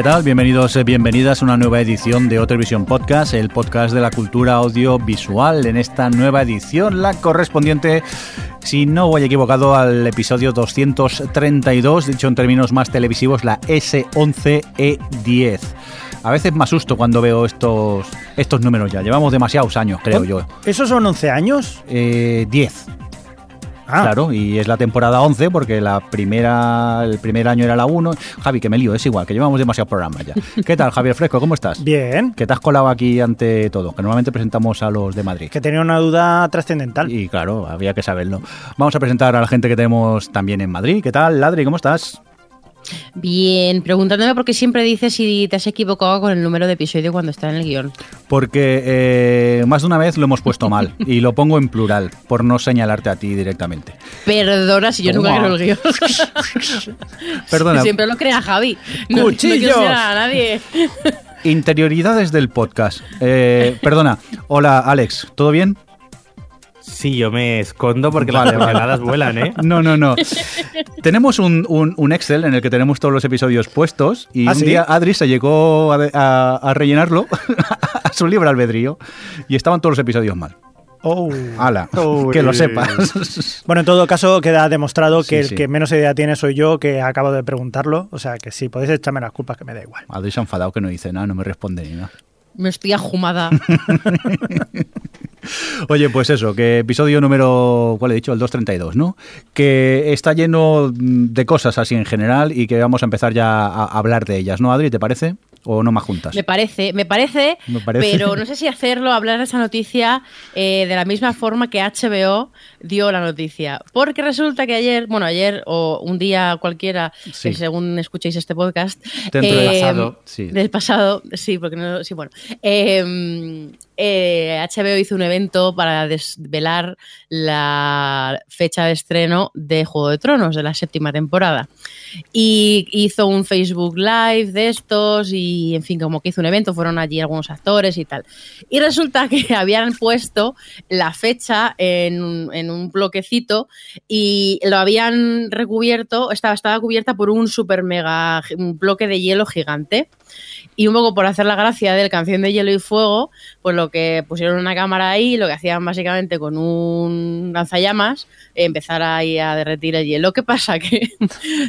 ¿Qué tal? Bienvenidos, eh, bienvenidas a una nueva edición de Otelevisión Podcast, el podcast de la cultura audiovisual. En esta nueva edición, la correspondiente, si no voy equivocado, al episodio 232, dicho en términos más televisivos, la S11E10. A veces me asusto cuando veo estos, estos números ya. Llevamos demasiados años, creo yo. ¿Esos son 11 años? Eh, 10. Ah, Claro, y es la temporada 11 porque la primera, el primer año era la 1. Javi, que me lío, es igual, que llevamos demasiados programas ya. ¿Qué tal, Javier Fresco? ¿Cómo estás? Bien. Que te has colado aquí ante todo, que normalmente presentamos a los de Madrid. Que tenía una duda trascendental. Y claro, había que saberlo. Vamos a presentar a la gente que tenemos también en Madrid. ¿Qué tal, Ladri? ¿Cómo estás? Bien, preguntándome por qué siempre dices si te has equivocado con el número de episodio cuando está en el guion. Porque eh, más de una vez lo hemos puesto mal y lo pongo en plural por no señalarte a ti directamente. Perdona si yo nunca Toma. creo el guion. Perdona, Siempre lo crea Javi. No, ¡Cuchillos! a nadie. interioridades del podcast. Eh, perdona, hola Alex, ¿todo bien? Sí, yo me escondo porque Vale, las vale. temporadas vuelan, ¿eh? No, no, no. tenemos un, un- un Excel en el que tenemos todos los episodios puestos y ¿Ah, un sí? día Adri se llegó a, a- a rellenarlo a su libre albedrío y estaban todos los episodios mal. Oh. Ala, Uy. que lo sepas. Bueno, en todo caso, queda demostrado que Sí, el sí. que menos idea tiene soy yo, que acabo de preguntarlo. O sea, que si podéis echarme las culpas, que me da igual. Adri se ha enfadado que no dice nada, no me responde ni nada. Me estoy ajumada. Oye, pues eso, que episodio número, ¿cuál he dicho? El 232, ¿no? Que está lleno de cosas así en general y que vamos a empezar ya a hablar de ellas, ¿no, Adri? ¿Te parece? ¿O no más juntas? Me parece, me parece, Me parece. pero no sé si hacerlo, hablar de esa noticia eh, de la misma forma que HBO dio la noticia. Porque resulta que ayer, bueno, ayer o un día cualquiera, Sí. que según escuchéis este podcast, Dentro del eh, pasado, sí. del pasado, sí, porque no, sí, bueno, eh, eh, HBO hizo un evento para desvelar la fecha de estreno de Juego de Tronos, de la séptima temporada. Y hizo un Facebook Live de estos y, en fin, como que hizo un evento, fueron allí algunos actores y tal. Y resulta que habían puesto la fecha en, un- en un bloquecito y lo habían recubierto, estaba, estaba cubierta por un super mega un bloque de hielo gigante. Y un poco por hacer la gracia del canción de hielo y fuego, pues lo que pusieron una cámara ahí, lo que hacían básicamente con un lanzallamas, empezar ahí a derretir el hielo. ¿Qué pasa? Que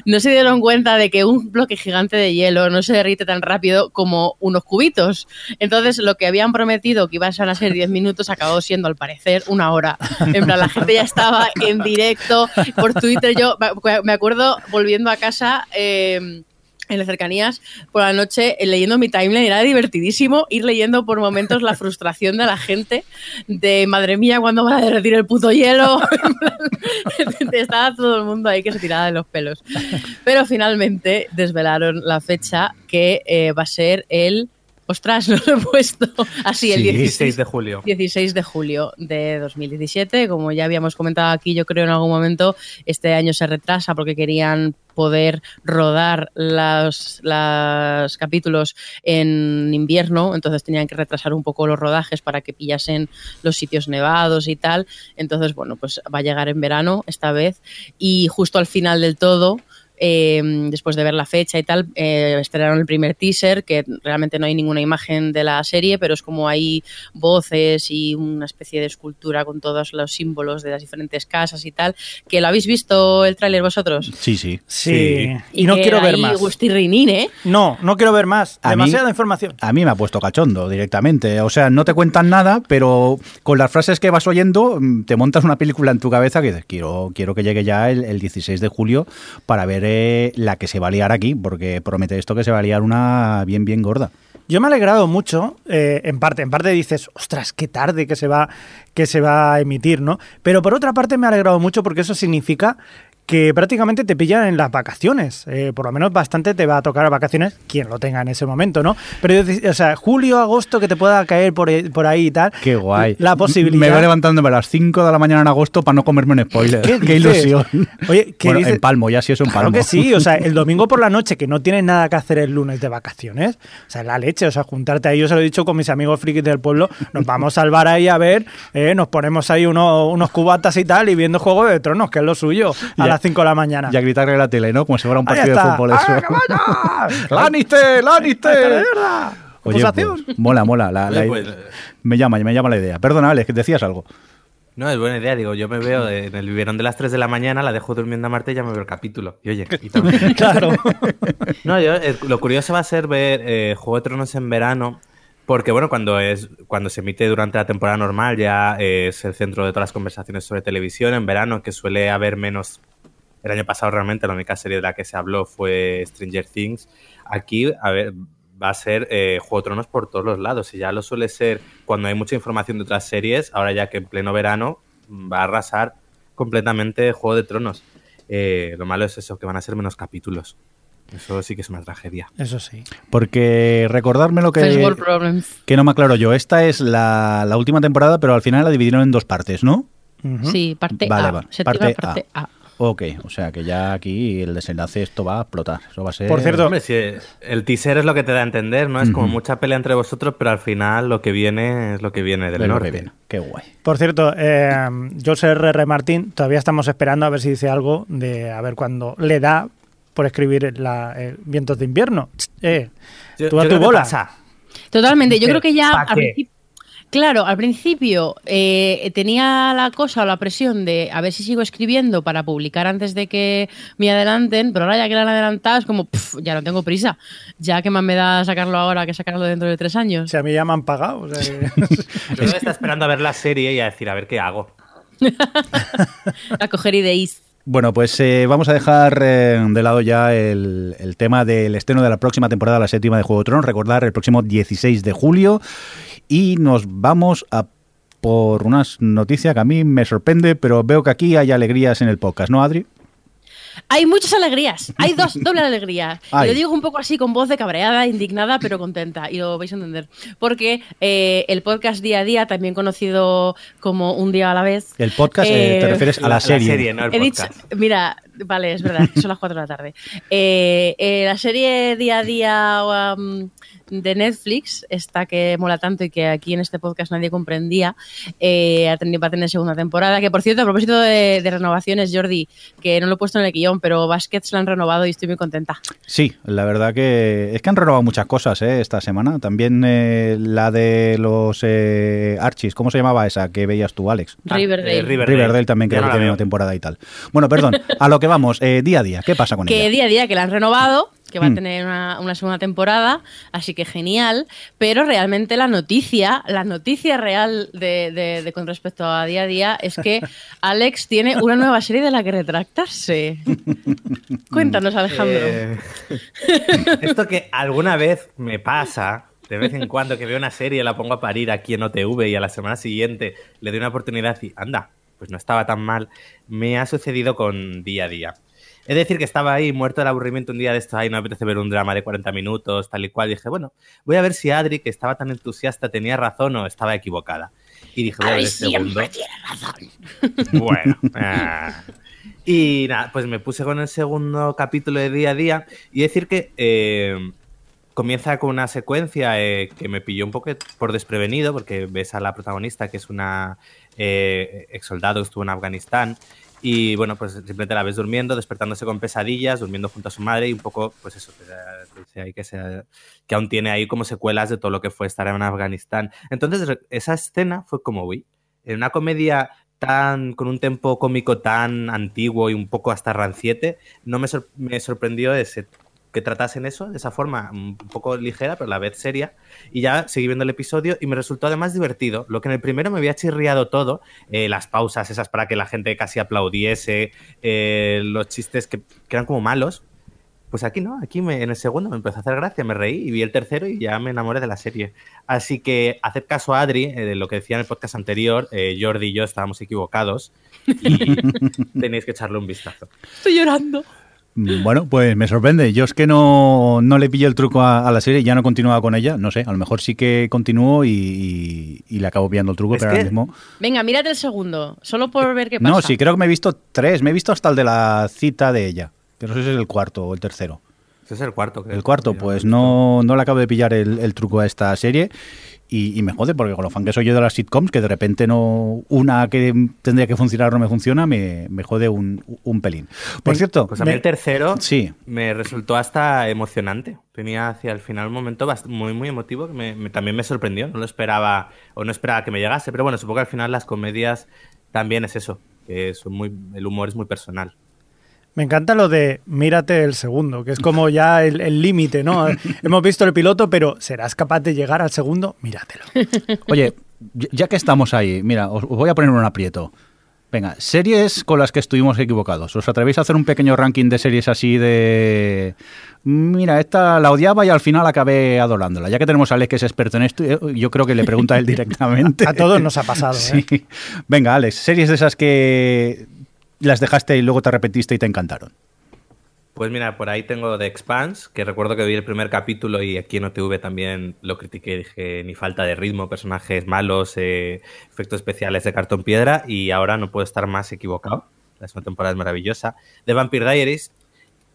no se dieron cuenta de que un bloque gigante de hielo no se derrite tan rápido como unos cubitos. Entonces, lo que habían prometido que iban a ser 10 minutos acabó siendo, al parecer, una hora. En plan, la gente ya estaba en directo por Twitter. Yo me- acuerdo volviendo a casa. eh, en las cercanías por la noche eh, leyendo mi timeline era divertidísimo ir leyendo por momentos la frustración de la gente de madre mía cuándo van a derretir el puto hielo estaba todo el mundo ahí que se tiraba de los pelos. Pero finalmente desvelaron la fecha que eh, va a ser el ostras no lo he puesto así el Sí, 16 16 de julio. 16 de julio de 2017. Como ya habíamos comentado aquí, yo creo en algún momento, este año se retrasa porque querían poder rodar los, los capítulos en invierno, entonces tenían que retrasar un poco los rodajes para que pillasen los sitios nevados y tal. Entonces, bueno, pues va a llegar en verano esta vez y justo al final del todo eh, después de ver la fecha y tal, eh, estrenaron el primer teaser, que realmente no hay ninguna imagen de la serie, pero es como hay voces y una especie de escultura con todos los símbolos de las diferentes casas y tal. ¿Que lo habéis visto el tráiler vosotros? Sí, sí. Sí. Y no que quiero ver más. ¿eh? No, no quiero ver más. A mí- Demasiada información. A mí me ha puesto cachondo directamente. O sea, no te cuentan nada, pero con las frases que vas oyendo mm, te montas una película en tu cabeza que dices, quiero, quiero que llegue ya el, el 16 de julio para ver la que se va a liar aquí, porque promete esto que se va a liar una bien, bien gorda. Yo me he alegrado mucho, eh, en parte, en parte dices, ostras, qué tarde que se va, que se va a emitir, ¿no? Pero por otra parte me ha alegrado mucho porque eso significa que prácticamente te pillan en las vacaciones. Eh, por lo menos bastante te va a tocar a vacaciones, quien lo tenga en ese momento, ¿no? Pero, o sea, julio, agosto, que te pueda caer por, por ahí y tal. Qué guay. La posibilidad. Me voy levantándome a las 5 de la mañana en agosto para no comerme un spoiler. ¿Qué ilusión. Oye, ¿qué bueno, dices? en Palmo, ya sí es un Claro Palmo. que sí, o sea, el domingo por la noche que no tienes nada que hacer el lunes de vacaciones, o sea, la leche, o sea, juntarte ahí, yo se lo he dicho con mis amigos frikis del pueblo, nos vamos al bar ahí a ver, eh, nos ponemos ahí uno- unos cubatas y tal y viendo Juego de Tronos, que es lo suyo, a las 5 de la mañana. Y a gritarle a la tele, ¿no? Como si fuera un partido de fútbol ¡Ah, eso. vaya! ¡Lannister! ¡Lannister! Oye, pues, mola, mola. la- la- Oye, pues, me llama, me llama la idea. Perdona, Alex, que decías algo. No, es buena idea. Digo, yo me veo en el biberón de las 3 de la mañana, la dejo durmiendo a Marte y ya me veo el capítulo. Y oye, y también- Claro. No, yo, eh, lo curioso va a ser ver eh, Juego de Tronos en verano, porque bueno, cuando es cuando se emite durante la temporada normal ya eh, es el centro de todas las conversaciones sobre televisión. En verano, que suele haber menos. El año pasado realmente la única serie de la que se habló fue Stranger Things. Aquí, a ver, va a ser eh, Juego de Tronos por todos los lados. Y ya lo suele ser cuando hay mucha información de otras series, ahora ya que en pleno verano va a arrasar completamente Juego de Tronos. Eh, lo malo es eso, que van a ser menos capítulos. Eso sí que es una tragedia. Eso sí. Porque recordarme lo que, que no me aclaro yo. Esta es la, la última temporada, pero al final la dividieron en dos partes, ¿no? Sí, parte Vale, A. vale. Séptima Parte parte, A. Ok, o sea que ya aquí el desenlace esto va a explotar. Eso va a ser... Por cierto, Hombre, si el teaser es lo que te da a entender, ¿no? Es como mucha pelea entre vosotros, pero al final lo que viene es lo que viene del de norte. viene. Qué guay. Por cierto, eh, José R.R. Martín, todavía estamos esperando a ver si dice algo de a ver cuándo le da por escribir la, eh, Vientos de invierno. Eh, Yo- tú a yo tu creo que bola. Totalmente. Yo creo que ya ¿Pa' al principio. Claro, al principio eh, tenía la cosa o la presión de a ver si sigo escribiendo para publicar antes de que me adelanten, pero ahora ya que la han adelantado es como, "Pf, ya no tengo prisa. Ya que más me da sacarlo ahora que sacarlo dentro de tres años. Si a mí ya me han pagado. o sea que está esperando a ver la serie y a decir, a ver qué hago. A coger ideas. Bueno, pues eh, vamos a dejar eh, de lado ya el, el tema del estreno de la próxima temporada, la séptima de Juego de Tronos. Recordar el próximo 16 de julio. Y nos vamos a por una noticia que a mí me sorprende, pero veo que aquí hay alegrías en el podcast, ¿no, Adri? Hay muchas alegrías, hay dos doble Ay. lo digo un poco así con voz de cabreada, indignada, pero contenta. Y lo vais a entender. Porque eh, el podcast Día a Día, también conocido como Un Día a la Vez. El podcast, eh, te Eh, refieres a la, serie. no el He dicho, podcast. mira, vale, es verdad, son las 4 de la tarde. Eh, eh, la serie Día a Día um, de Netflix, esta que mola tanto y que aquí en este podcast nadie comprendía, eh, ha tenido, va a tener segunda temporada. Que por cierto, a propósito de, de renovaciones, Jordi, que no lo he puesto en el guion, pero Baskets la han renovado y estoy muy contenta. Sí, la verdad que es que han renovado muchas cosas ¿eh? esta semana. También eh, la de los eh, Archies, ¿cómo se llamaba esa que veías tú, Alex? Ah, Riverdale. eh, Riverdale. Riverdale también creo no que tiene una temporada y tal. Bueno, perdón, a lo que vamos, eh, día a día, ¿qué pasa con que ella? día a día que la han renovado, que va Mm. a tener una, una segunda temporada, así que genial, pero realmente la noticia, la noticia real de, de- de con respecto a día a día es que Alex tiene una nueva serie de la que retractarse. Cuéntanos, Alejandro. Eh, esto que alguna vez me pasa, de vez en cuando que veo una serie, la pongo a parir aquí en OTV y a la semana siguiente le doy una oportunidad y anda, pues no estaba tan mal, me ha sucedido con día a día. Es decir, que estaba ahí muerto del aburrimiento un día de esto, ay, no me apetece ver un drama de 40 minutos, tal y cual. Y dije, bueno, voy a ver si Adri, que estaba tan entusiasta, tenía razón o estaba equivocada. Y dije, voy a ver Ay, el segundo. siempre tiene razón. Bueno. ah. Y nada, pues me puse con el segundo capítulo de día a día y decir que eh, comienza con una secuencia eh, que me pilló un poco por desprevenido porque ves a la protagonista que es una eh, ex soldado que estuvo en Afganistán y bueno, pues simplemente la ves durmiendo, despertándose con pesadillas, durmiendo junto a su madre y un poco, pues eso, que, que, aún tiene ahí como secuelas de todo lo que fue estar en Afganistán. Entonces, esa escena fue como, uy, en una comedia tan con un tempo cómico tan antiguo y un poco hasta ranciete, no me, sor- me sorprendió ese que tratasen eso de esa forma un poco ligera, pero a la vez seria. Y ya seguí viendo el episodio y me resultó además divertido. Lo que en el primero me había chirriado todo, eh, las pausas esas para que la gente casi aplaudiese, eh, los chistes que, que eran como malos. Pues aquí no, aquí me, en el segundo me empezó a hacer gracia, me reí y vi el tercero y ya me enamoré de la serie. Así que haced caso a Adri, eh, de lo que decía en el podcast anterior, Jordi y yo estábamos equivocados y tenéis que echarle un vistazo. Estoy llorando. Mm, Bueno, pues me sorprende. Yo es que no, no le pillé el truco a, a la serie, ya no continuaba con ella. No sé, a lo mejor sí que continúo y, y- y le acabo pillando el truco, Es pero ahora mismo. Venga, mírate el segundo, solo por ver qué pasa. No, sí, creo que me he visto tres. Me he visto hasta el de la cita de ella. Que no sé si es el cuarto o el tercero. Ese es el cuarto, creo. El cuarto, pues no, no le acabo de pillar el, el truco a esta serie. Y, y me jode, porque con lo fan que soy yo de las sitcoms, que de repente no una que tendría que funcionar no me funciona, me, me jode un, un pelín. Por cierto, Pues a mí Me- el tercero sí, me resultó hasta emocionante. Tenía hacia el final un momento muy, muy emotivo que me- también me sorprendió. No lo esperaba, o no esperaba que me llegase, pero bueno, supongo que al final las comedias también es eso, que son muy, el humor es muy personal. Me encanta lo de mírate el segundo, que es como ya el límite, ¿no? Hemos visto el piloto, pero ¿serás capaz de llegar al segundo? Míratelo. Oye, ya- que estamos ahí, mira, os, voy a poner un aprieto. Venga, series con las que estuvimos equivocados. ¿Os atrevéis a hacer un pequeño ranking de series así de... Mira, esta la odiaba y al final acabé adorándola. Ya que tenemos a Alex que es experto en esto, eh, yo creo que le pregunta a él directamente. A todos nos ha pasado, ¿eh? Sí. Venga, Alex, series de esas que las dejaste y luego te arrepentiste y te encantaron. Pues mira, por ahí tengo The Expanse, que recuerdo que vi el primer capítulo y aquí en OTV también lo critiqué. Dije, ni falta de ritmo, personajes malos, eh, efectos especiales de cartón piedra y ahora no puedo estar más equivocado. La segunda temporada es maravillosa. The Vampire Diaries,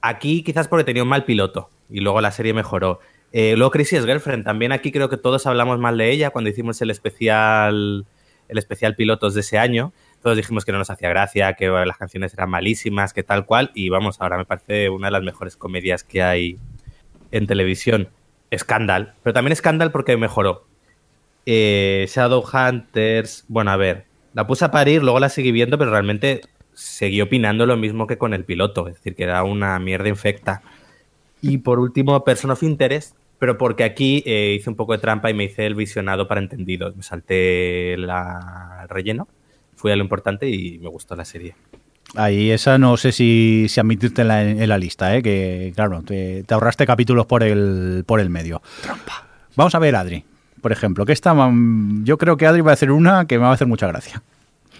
aquí quizás porque tenía un mal piloto y luego la serie mejoró. Eh, luego Crisis Girlfriend, también aquí creo que todos hablamos mal de ella cuando hicimos el especial, el especial pilotos de ese año. Todos dijimos que no nos hacía gracia, que las canciones eran malísimas, que tal cual. Y vamos, ahora me parece una de las mejores comedias que hay en televisión. Scandal, pero también Scandal porque mejoró. Eh, Shadowhunters, bueno, a ver, la puse a parir, luego la seguí viendo, pero realmente seguí opinando lo mismo que con el piloto, es decir, que era una mierda infecta. Y por último, Person of Interest, pero porque aquí eh, hice un poco de trampa y me hice el visionado para entendidos. Me salté la- el relleno, fui a lo importante y me gustó la serie. Ahí esa no sé si, si admitirte en la, en la lista, ¿eh? que claro, te, te ahorraste capítulos por el, por el medio. Vamos a ver, Adri, por ejemplo, que esta, mm, yo creo que Adri va a hacer una que me va a hacer mucha gracia.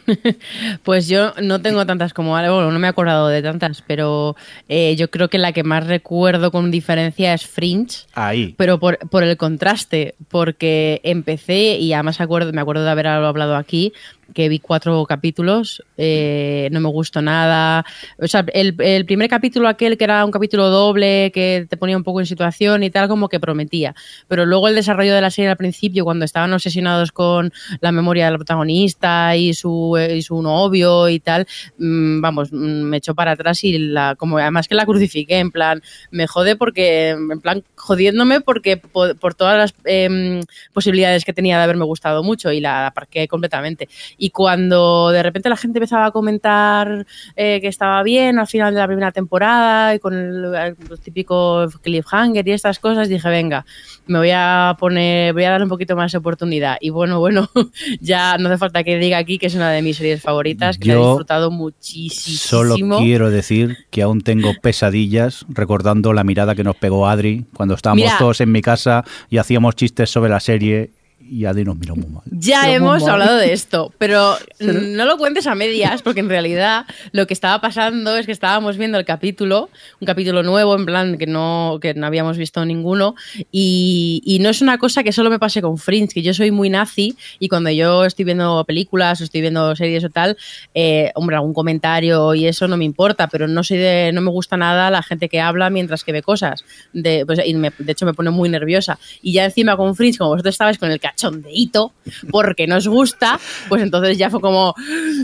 Pues yo no tengo tantas como Ale, bueno, no me he acordado de tantas, pero eh, yo creo que la que más recuerdo con diferencia es Fringe. Ahí. Pero por, por el contraste, porque empecé, y además acuerdo, me acuerdo de haberlo hablado aquí, que vi cuatro capítulos, eh, no me gustó nada. O sea, el, el primer capítulo aquel que era un capítulo doble, que te ponía un poco en situación y tal, como que prometía. Pero luego el desarrollo de la serie al principio, cuando estaban obsesionados con la memoria del protagonista y su, eh, y su novio y tal, mm, vamos, mm, me echó para atrás y la, como además que la crucifiqué, en plan, me jode porque, en plan, jodiéndome porque po- por, todas las em, posibilidades que tenía de haberme gustado mucho y la aparqué completamente. Y cuando de repente la gente empezaba a comentar eh, que estaba bien al final de la primera temporada y con el, el típico cliffhanger y estas cosas, dije, venga, me voy a poner, voy a darle un poquito más de oportunidad. Y bueno, bueno, ya no hace falta que diga aquí que es una de mis series favoritas, que la he disfrutado muchísimo. Solo quiero decir que aún tengo pesadillas recordando la mirada que nos pegó Adri cuando estábamos Mira. todos en mi casa y hacíamos chistes sobre la serie y Adri nos miró muy mal. Ya Pero hemos mal. hablado de esto, pero no lo cuentes a medias, porque en realidad lo que estaba pasando es que estábamos viendo el capítulo, un capítulo nuevo, en plan que no, que no habíamos visto ninguno, y, y no es una cosa que solo me pase con Fringe, que yo soy muy nazi, y cuando yo estoy viendo películas o estoy viendo series o tal, eh, hombre, algún comentario y eso no me importa, pero no soy de, no me gusta nada la gente que habla mientras que ve cosas. De, pues, y me- de hecho, me pone muy nerviosa. Y ya encima con Fringe, como vosotros estabais con el cachondeíto, porque no os gusta, pues entonces ya fue como,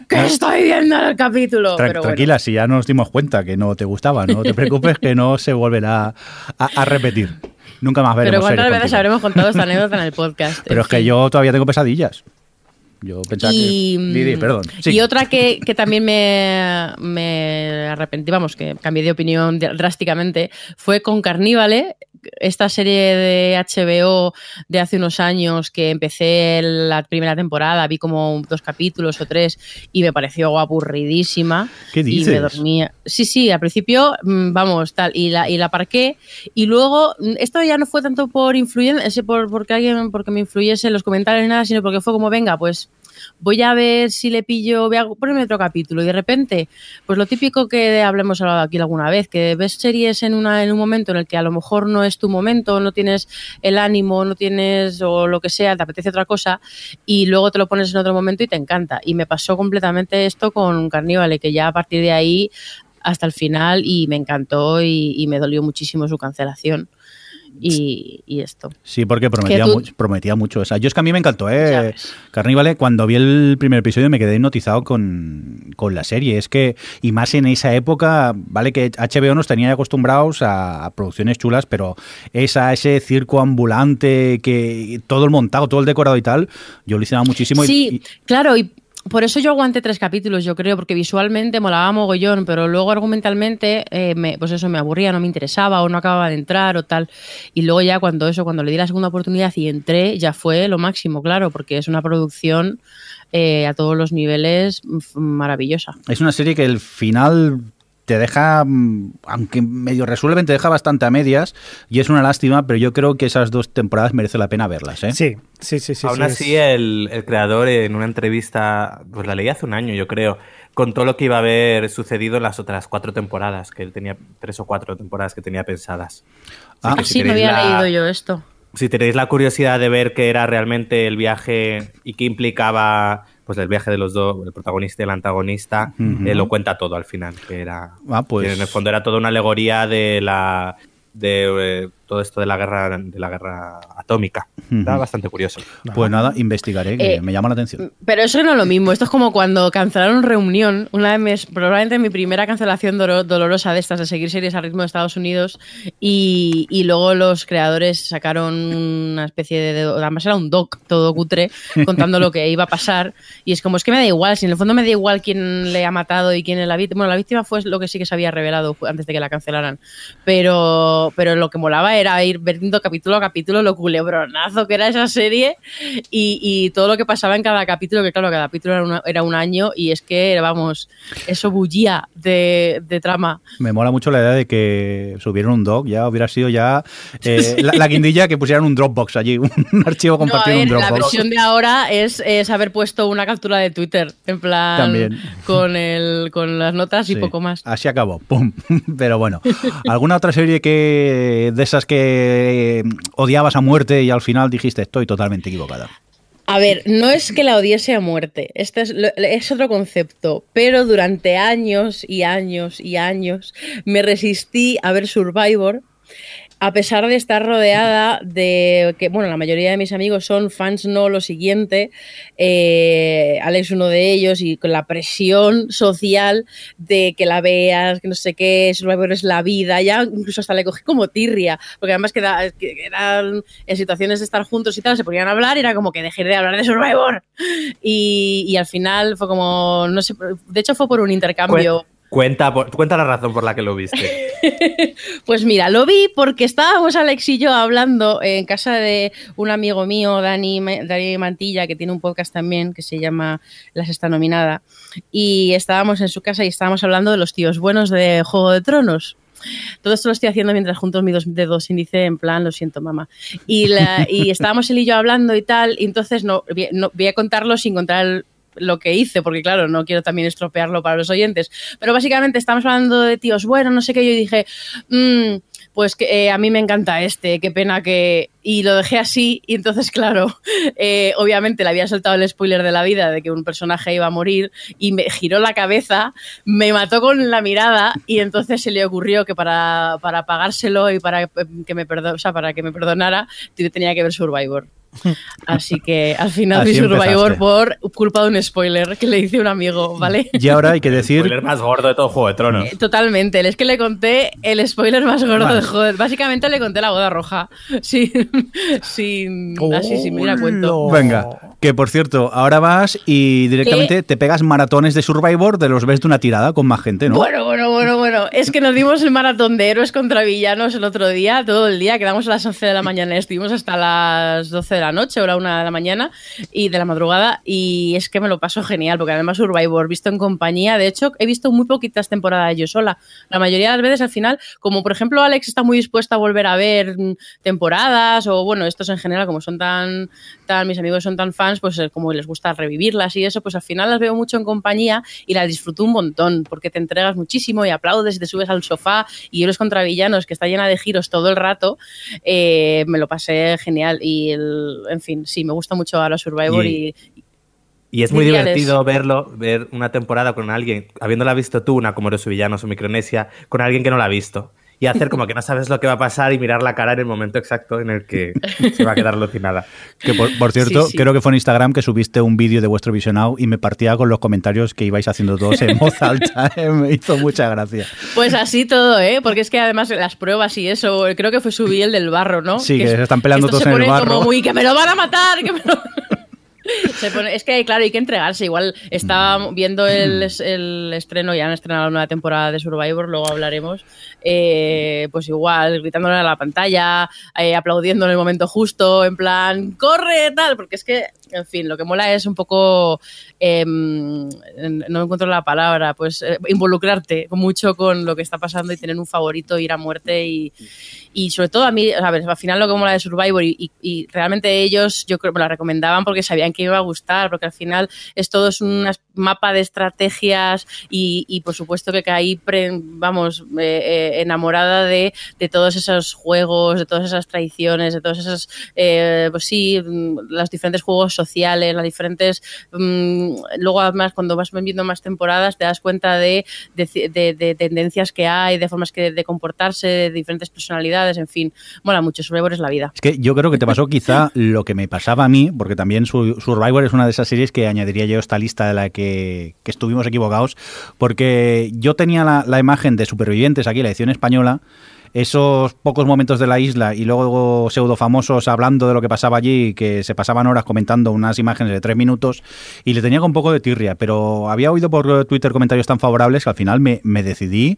¿qué estoy viendo en el capítulo? Tra- Pero bueno. tranquila, si ya nos dimos cuenta que no te gustaba, no te preocupes que no se volverá a, a repetir. Nunca más veremos Pero ¿cuántas veces contigo. habremos contado esta anécdota en el podcast? Pero es que yo todavía tengo pesadillas. Yo pensaba y, que... Didi, perdón. Sí. y otra que, que también me, me arrepentí, vamos, que cambié de opinión drásticamente, fue con Carnívale, esta serie de HBO de hace unos años que empecé la primera temporada, vi como dos capítulos o tres y me pareció aburridísima. ¿Qué Y me dices? dormía. Sí, sí, al principio, mm, vamos, tal, y la, y la aparqué. Y luego, mm, esto ya no fue tanto por influyencia, por, porque alguien, porque me influyese en los comentarios ni nada, sino porque fue como, venga, pues voy a ver si le pillo, voy a ponerme otro capítulo y de repente, pues lo típico que hablemos hablado aquí alguna vez, que ves series en, una, en un momento en el que a lo mejor no es tu momento, no tienes el ánimo, no tienes o lo que sea, te apetece otra cosa y luego te lo pones en otro momento y te encanta. Y me pasó completamente esto con Carnívale, que ya a partir de ahí hasta el final y me encantó y, y me dolió muchísimo su cancelación. Y, y esto. Sí, porque prometía, tú- mucho, prometía mucho. Yo es que a mí me encantó, ¿eh? Carnívale, cuando vi el primer episodio me quedé hipnotizado con, con la serie. Es que, y más en esa época, vale que HBO nos tenía acostumbrados a, a producciones chulas, pero esa, ese circo ambulante, que todo el montado, todo el decorado y tal, yo lo hicieron muchísimo. y- Sí, y- claro, y por eso yo aguanté tres capítulos, yo creo, porque visualmente molaba mogollón, pero luego argumentalmente, eh, me, pues eso me aburría, no me interesaba o no acababa de entrar o tal. Y luego ya cuando eso, cuando le di la segunda oportunidad y entré, ya fue lo máximo, claro, porque es una producción eh, a todos los niveles mm, maravillosa. Es una serie que el final te deja, mm, aunque medio resuelven, te deja bastante a medias y es una lástima, pero yo creo que esas dos temporadas merece la pena verlas, ¿eh? Sí, sí, sí, sí. Aún sí, así, es- el, el creador en una entrevista, pues la leí hace un año, yo creo, contó lo que iba a haber sucedido en las otras cuatro temporadas, que él tenía tres o cuatro temporadas que tenía pensadas. Ah, que si sí, no había la- leído yo esto. Si tenéis la curiosidad de ver qué era realmente el viaje y qué implicaba pues el viaje de los dos, el protagonista y el antagonista, eh, lo cuenta todo al final, que era Ah, pues- que en el fondo era toda una alegoría de la de eh, todo esto de la guerra de la guerra atómica. Está bastante curioso. Pues nada, investigaré, que Eh, me llama la atención. Pero eso no es lo mismo. Esto es como cuando cancelaron Reunión, una de mis, probablemente mi primera cancelación dolo- dolorosa de estas, de seguir series a ritmo de Estados Unidos. Y, y luego los creadores sacaron una especie de. de- Además, era un doc todo cutre, contando lo que iba a pasar. Y es como, es que me da igual. Si en el fondo me da igual quién le ha matado y quién es la víctima. Bueno, la víctima fue lo que sí que se había revelado antes de que la cancelaran. Pero, pero lo que molaba era ir viendo capítulo a capítulo lo culebronazo que era esa serie y, y todo lo que pasaba en cada capítulo, que claro, cada capítulo era, una- era un año y es que, vamos, eso bullía de, de trama. Me mola mucho la idea de que subieron un doc, ya hubiera sido ya eh, la, la guindilla que pusieran un Dropbox allí, un archivo No, compartido ver, en un la Dropbox. versión de ahora es, es haber puesto una captura de Twitter, en plan, También. Con, el, con las notas y Sí, poco más. Así acabó, pum. Pero bueno, ¿alguna otra serie que de esas que eh, odiabas a muerte y al final dijiste estoy totalmente equivocada? A ver, no es que la odiese a muerte, este es, es otro concepto, pero durante años y años y años me resistí a ver Survivor, a pesar de estar rodeada de que, bueno, la mayoría de mis amigos son fans no lo siguiente, eh, Alex uno de ellos, y con la presión social de que la veas, que no sé qué, Survivor es la vida, ya incluso hasta le cogí como tirria, porque además que, da- que eran en situaciones de estar juntos y tal, se ponían a hablar y era como que dejé de hablar de Survivor. Y, y al final fue como, no sé, de hecho fue por un intercambio. Cuen- Cuenta, cuenta la razón por la que lo viste. Pues mira, lo vi porque estábamos Alex y yo hablando en casa de un amigo mío, Dani, Dani Mantilla, que tiene un podcast también que se llama La Sexta Nominada. Y estábamos en su casa y estábamos hablando de los tíos buenos de Juego de Tronos. Todo esto lo estoy haciendo mientras junto mis dos dedos índice en plan, lo siento, mamá. Y, la- y estábamos él y yo hablando y tal, y entonces no, no- voy a contarlo sin contar el- lo que hice, porque claro, no quiero también estropearlo para los oyentes. Pero básicamente estamos hablando de tíos, bueno, no sé qué, yo dije, "Mm, pues que eh, a mí me encanta este, qué pena que... Y lo dejé así, y entonces, claro, eh, obviamente le había soltado el spoiler de la vida de que un personaje iba a morir, y me giró la cabeza, me mató con la mirada, y entonces se le ocurrió que para, para pagárselo y para que me, perdo- o sea, para que me perdonara, tenía que ver Survivor. Así que al final Así vi Survivor empezaste. por culpa de un spoiler que le hice a un amigo, ¿vale? Y ahora hay que decir El más gordo de todo Juego de Tronos. Eh, Totalmente, es que le conté el spoiler más gordo Vale. de joder. Básicamente le conté la boda roja. Sí, sí, así sí, mira, cuento. Venga, que por cierto, ahora vas y directamente te pegas maratones de Survivor de los ves de una tirada con más gente, ¿no? Bueno, bueno, bueno, bueno. Es que nos dimos el maratón de héroes contra villanos el otro día, todo el día. Quedamos a las 11 de la mañana, estuvimos hasta las 12 de la noche o la 1 de la mañana y de la madrugada. Y es que me lo paso genial, porque además Survivor, visto en compañía, de hecho, he visto muy poquitas temporadas yo sola. La mayoría de las veces al final, como por ejemplo Alex está muy dispuesta a volver a ver mm, temporadas, o bueno, estos en general, como son tan, tan mis amigos son tan fans, pues eh, como les gusta revivirlas y eso, pues al final las veo mucho en compañía y las disfruto un montón, porque te entregas muchísimo y aplaudes y te subes al sofá y eres contra villanos, que está llena de giros todo el rato, eh, me lo pasé genial y, el- en fin, sí, me gusta mucho ahora Survivor Y- y, Y es muy divertido verlo, ver una temporada con alguien, habiéndola visto tú, una como Villanos o Micronesia, con alguien que no la ha visto. Y hacer como que no sabes lo que va a pasar y mirar la cara en el momento exacto en el que se va a quedar alucinada. Que por, por cierto, Sí, sí. creo que fue en Instagram que subiste un vídeo de vuestro visionado y me partía con los comentarios que ibais haciendo todos en voz alta. ¿eh? Me hizo mucha gracia. Pues así todo, ¿eh? Porque es que además las pruebas y eso, creo que fue subí el del barro, ¿no? Sí, que se están peleando todos se en el ponen barro. como muy, que me lo van a matar, que me lo... Se pone- es que, claro, hay que entregarse. Igual estaba viendo el, el estreno, ya han estrenado la nueva temporada de Survivor, luego hablaremos. eh, pues igual, gritándole a la pantalla, eh, aplaudiendo en el momento justo, en plan, ¡corre! tal Porque es que, en fin, lo que mola es un poco. em, no encuentro la palabra, pues eh, involucrarte mucho con lo que está pasando y tener un favorito, ir a muerte y, y sobre todo a mí, a ver, al final lo que mola de Survivor y, realmente ellos yo creo me la recomendaban porque sabían que iba a gustar, porque al final es todo es un mapa de estrategias y, y por supuesto que caí, vamos, eh, eh, enamorada de, de todos esos juegos, de todas esas tradiciones, de todos esos, eh, pues sí, mm, los diferentes juegos sociales, las diferentes... mm, luego además cuando vas viendo más temporadas te das cuenta de, de- de tendencias que hay, de formas que, de comportarse, de diferentes personalidades, en fin, mola mucho, Survivor es la vida. Es que yo creo que te pasó quizá lo que me pasaba a mí, porque también Su- Survivor es una de esas series que añadiría yo a esta lista de la que, que estuvimos equivocados, porque yo tenía la, la imagen de supervivientes aquí, la edición española, esos pocos momentos de la isla y luego pseudo famosos hablando de lo que pasaba allí, que se pasaban horas comentando unas imágenes de tres minutos, y le tenía un poco de tirria, pero había oído por Twitter comentarios tan favorables que al final me, me decidí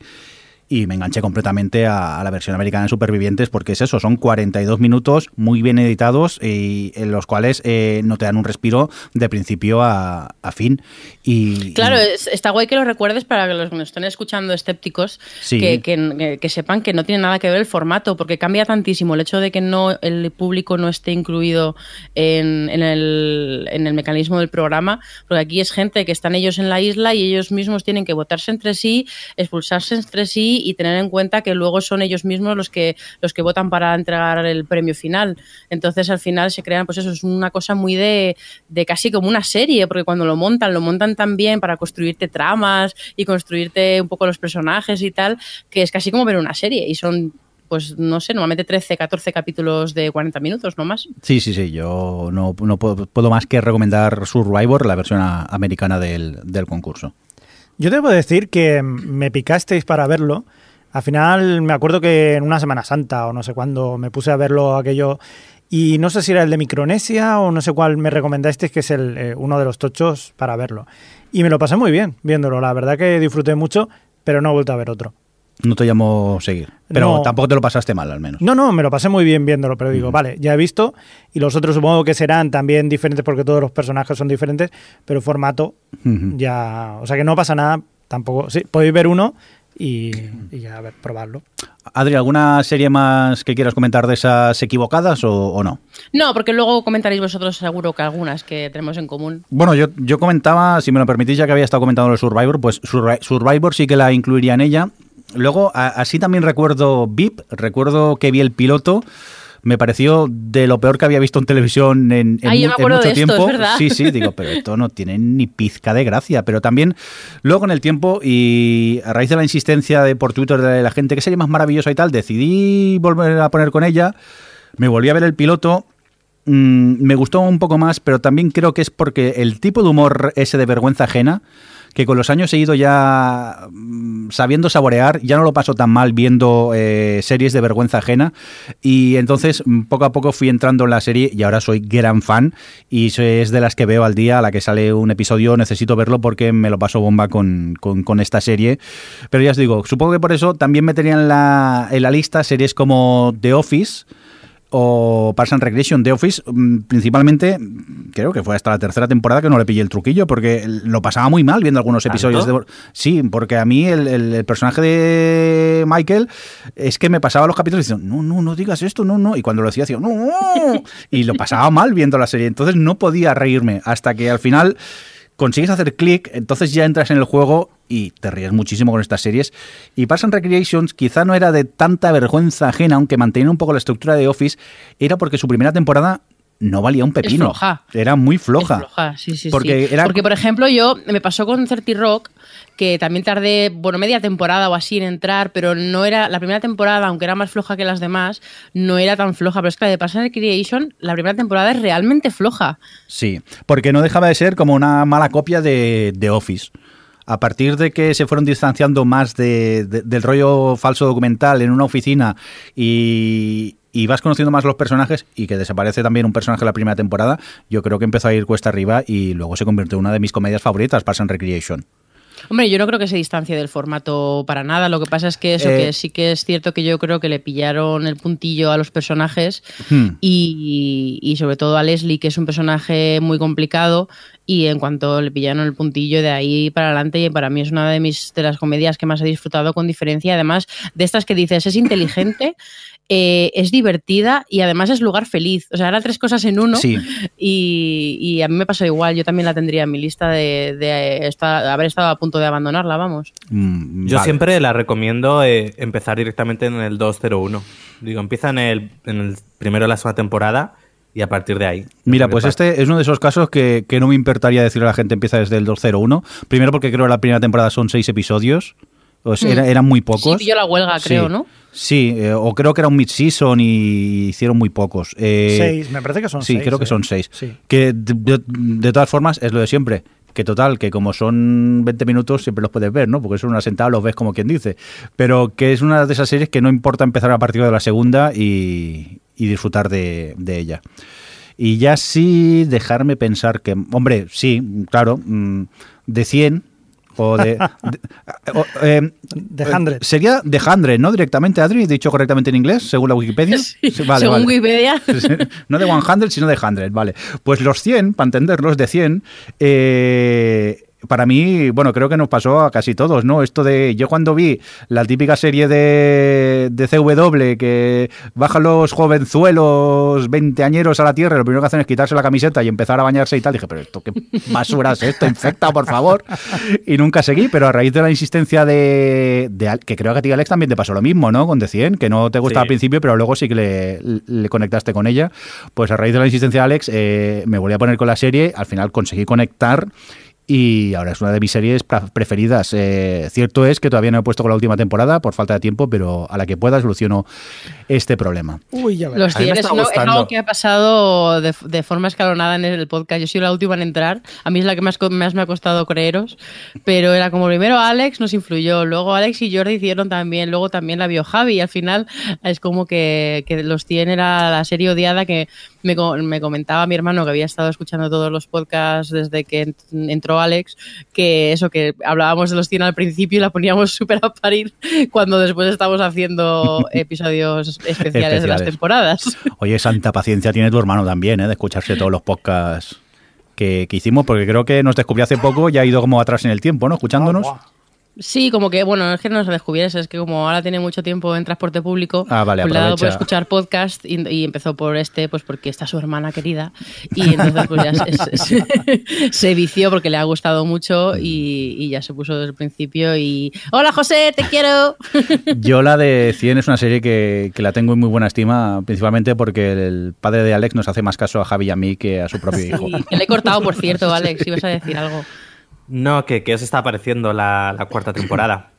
y me enganché completamente a, a la versión americana de Supervivientes porque es eso, son 42 minutos muy bien editados y en los cuales eh, no te dan un respiro de principio a, a fin. Y, Claro, y- es- está guay que lo recuerdes para que los que nos estén escuchando escépticos Sí. que- que- que sepan que no tiene nada que ver el formato, porque cambia tantísimo el hecho de que no el público no esté incluido en, en el, en el mecanismo del programa, porque aquí es gente que están ellos en la isla y ellos mismos tienen que votarse entre sí, expulsarse entre sí y tener en cuenta que luego son ellos mismos los que los que votan para entregar el premio final. Entonces al final se crean, pues eso es una cosa muy de, de casi como una serie, porque cuando lo montan, lo montan tan bien para construirte tramas y construirte un poco los personajes y tal, que es casi como ver una serie y son pues no sé, normalmente 13, 14 capítulos de 40 minutos, no más. Sí, sí, sí, yo no, no puedo, puedo más que recomendar Survivor, la versión americana del, del concurso. Yo debo decir que me picasteis para verlo. Al final me acuerdo que en una Semana Santa o no sé cuándo me puse a verlo aquello y no sé si era el de Micronesia o no sé cuál me recomendasteis que es el, eh, uno de los tochos para verlo. Y me lo pasé muy bien viéndolo. La verdad que disfruté mucho, pero no he vuelto a ver otro. No te llamo seguir, pero No. tampoco te lo pasaste mal al menos. No, no, me lo pasé muy bien viéndolo, pero digo, vale, ya he visto y los otros supongo que serán también diferentes porque todos los personajes son diferentes, pero formato ya, o sea que no pasa nada, tampoco, sí, podéis ver uno y, y ya a ver, probarlo. Adri, ¿alguna serie más que quieras comentar de esas equivocadas o, o no? No, porque luego comentaréis vosotros seguro que algunas que tenemos en común. Bueno, yo, yo comentaba, si me lo permitís, ya que había estado comentando el Survivor, pues Survi- Survivor sí que la incluiría en ella. Luego, a- así también recuerdo VIP, recuerdo que vi el piloto. Me pareció de lo peor que había visto en televisión en, en Ay, mu- en mucho esto, tiempo. es verdad. Sí, sí, digo, pero esto no tiene ni pizca de gracia. Pero también, luego con el tiempo y a raíz de la insistencia de por Twitter de la gente que sería más maravillosa y tal, decidí volver a poner con ella. Me volví a ver el piloto mm, me gustó un poco más, pero también creo que es porque el tipo de humor ese de vergüenza ajena que con los años he ido ya mm, sabiendo saborear, ya no lo paso tan mal viendo eh, series de vergüenza ajena y entonces mm, poco a poco fui entrando en la serie y ahora soy gran fan y es de las que veo al día, a la que sale un episodio necesito verlo porque me lo paso bomba con, con, esta serie. Pero ya os digo, supongo que por eso también meterían en la, en la lista series como The Office, o Parks and Recreation de Office, mm, principalmente, creo que fue hasta la tercera temporada que no le pillé el truquillo, porque lo pasaba muy mal viendo algunos episodios. De... Sí, porque a mí el, personaje de Michael es que me pasaba los capítulos diciendo, no, no, no digas esto, no, no. Y cuando lo decía, decía, no, y lo pasaba mal viendo la serie. Entonces no podía reírme hasta que al final consigues hacer clic, entonces ya entras en el juego y te ríes muchísimo con estas series. Y Parks and Recreations quizá no era de tanta vergüenza ajena, aunque mantenía un poco la estructura de Office, era porque su primera temporada no valía un pepino. Era muy floja. floja, sí, sí, porque, Era... porque, por ejemplo, yo me pasó con Certi Rock, que también tardé, bueno, media temporada o así en entrar, pero no era, la primera temporada, aunque era más floja que las demás, no era tan floja. Pero es que la de Pass Creation, la primera temporada es realmente floja. Sí, porque no dejaba de ser como una mala copia de, de Office a partir de que se fueron distanciando más de, del rollo falso documental en una oficina y, vas conociendo más los personajes y que desaparece también un personaje de la primera temporada, yo creo que empezó a ir cuesta arriba y luego se convirtió en una de mis comedias favoritas, Parks Recreation. Hombre, yo no creo que se distancie del formato para nada. Lo que pasa es que eso, que eh, sí que es cierto que yo creo que le pillaron el puntillo a los personajes hmm. y, y, sobre todo a Leslie, que es un personaje muy complicado. Y en cuanto le pillaron el puntillo de ahí para adelante, y para mí es una de mis de las comedias que más he disfrutado con diferencia. Además, de estas que dices, es inteligente, eh, es divertida y además es lugar feliz. O sea, eran tres cosas en uno. Y, a mí me pasó igual. Yo también la tendría en mi lista de, haber estado a punto de abandonarla, vamos. Mm, Yo siempre la recomiendo eh, empezar directamente en el 201. Digo, empieza en el, en el primero de la segunda temporada y a partir de ahí. Mira, pues este es uno de esos casos que, no me importaría decirle a la gente empieza desde el 201. Primero porque creo que la primera temporada son seis episodios. Pues eran muy pocos. Sí, yo la huelga, creo, ¿no? Sí, eh, o creo que era un mid-season y hicieron muy pocos. Eh, seis, me parece que son seis. Sí, creo que son seis. Que de, todas formas es lo de siempre. Que total, que como son 20 minutos siempre los puedes ver, ¿no? Porque son una sentada, los ves como quien dice. Pero que es una de esas series que no importa empezar a partir de la segunda y, disfrutar de, ella. Y ya sí dejarme pensar que, hombre, sí, claro, mm, de 100 o de. de, eh, Sería de Hundred, ¿no? Directamente, Adri, dicho correctamente en inglés, según la Wikipedia. según Wikipedia. no de 100, sino de 100, vale. Pues los 100, para entenderlos, de 100, eh, para mí, bueno, creo que nos pasó a casi todos, ¿no? Esto de, yo cuando vi la típica serie de, de CW que bajan los jovenzuelos veinteañeros a la tierra, lo primero que hacen es quitarse la camiseta y empezar a bañarse y tal, dije, pero esto qué basura es esto, infecta, por favor. Y nunca seguí, pero a raíz de la insistencia de, que creo que a ti Alex también te pasó lo mismo, ¿no? Con Decien, que no te gustaba al principio, pero luego sí que le, conectaste con ella. Pues a raíz de la insistencia de Alex, eh, me volví a poner con la serie, al final conseguí conectar y ahora es una de mis series preferidas. Eh, cierto es que todavía no he puesto con la última temporada por falta de tiempo, pero a la que pueda soluciono este problema. Uy, ya Los tienes, es, algo que ha pasado de, forma escalonada en el podcast. Yo soy la última en entrar. A mí es la que más, más me ha costado creeros, pero era como primero Alex nos influyó, luego Alex y Jordi hicieron también, luego también la vio Javi y al final es como que, que Los tiene era la serie odiada que me, me comentaba mi hermano que había estado escuchando todos los podcasts desde que entró Alex, que eso, que hablábamos de los 100 al principio y la poníamos súper a parir cuando después estamos haciendo episodios especiales, de las temporadas. Oye, santa paciencia tiene tu hermano también, ¿eh? de escucharse todos los podcasts que, hicimos, porque creo que nos descubrió hace poco y ha ido como atrás en el tiempo, ¿no? Escuchándonos. Sí, como que, bueno, es que no se descubriese, es que como ahora tiene mucho tiempo en transporte público, ah, vale, le ha dado por escuchar podcast y, empezó por este, pues porque está su hermana querida y entonces pues ya se, vició porque le ha gustado mucho y, ya se puso desde el principio y ¡Hola José, te quiero! Yo la de 100 es una serie que, la tengo en muy buena estima, principalmente porque el padre de Alex nos hace más caso a Javi y a mí que a su propio hijo. que le he cortado, por cierto, Alex, ibas a decir algo. No, que, que os está apareciendo la, cuarta temporada.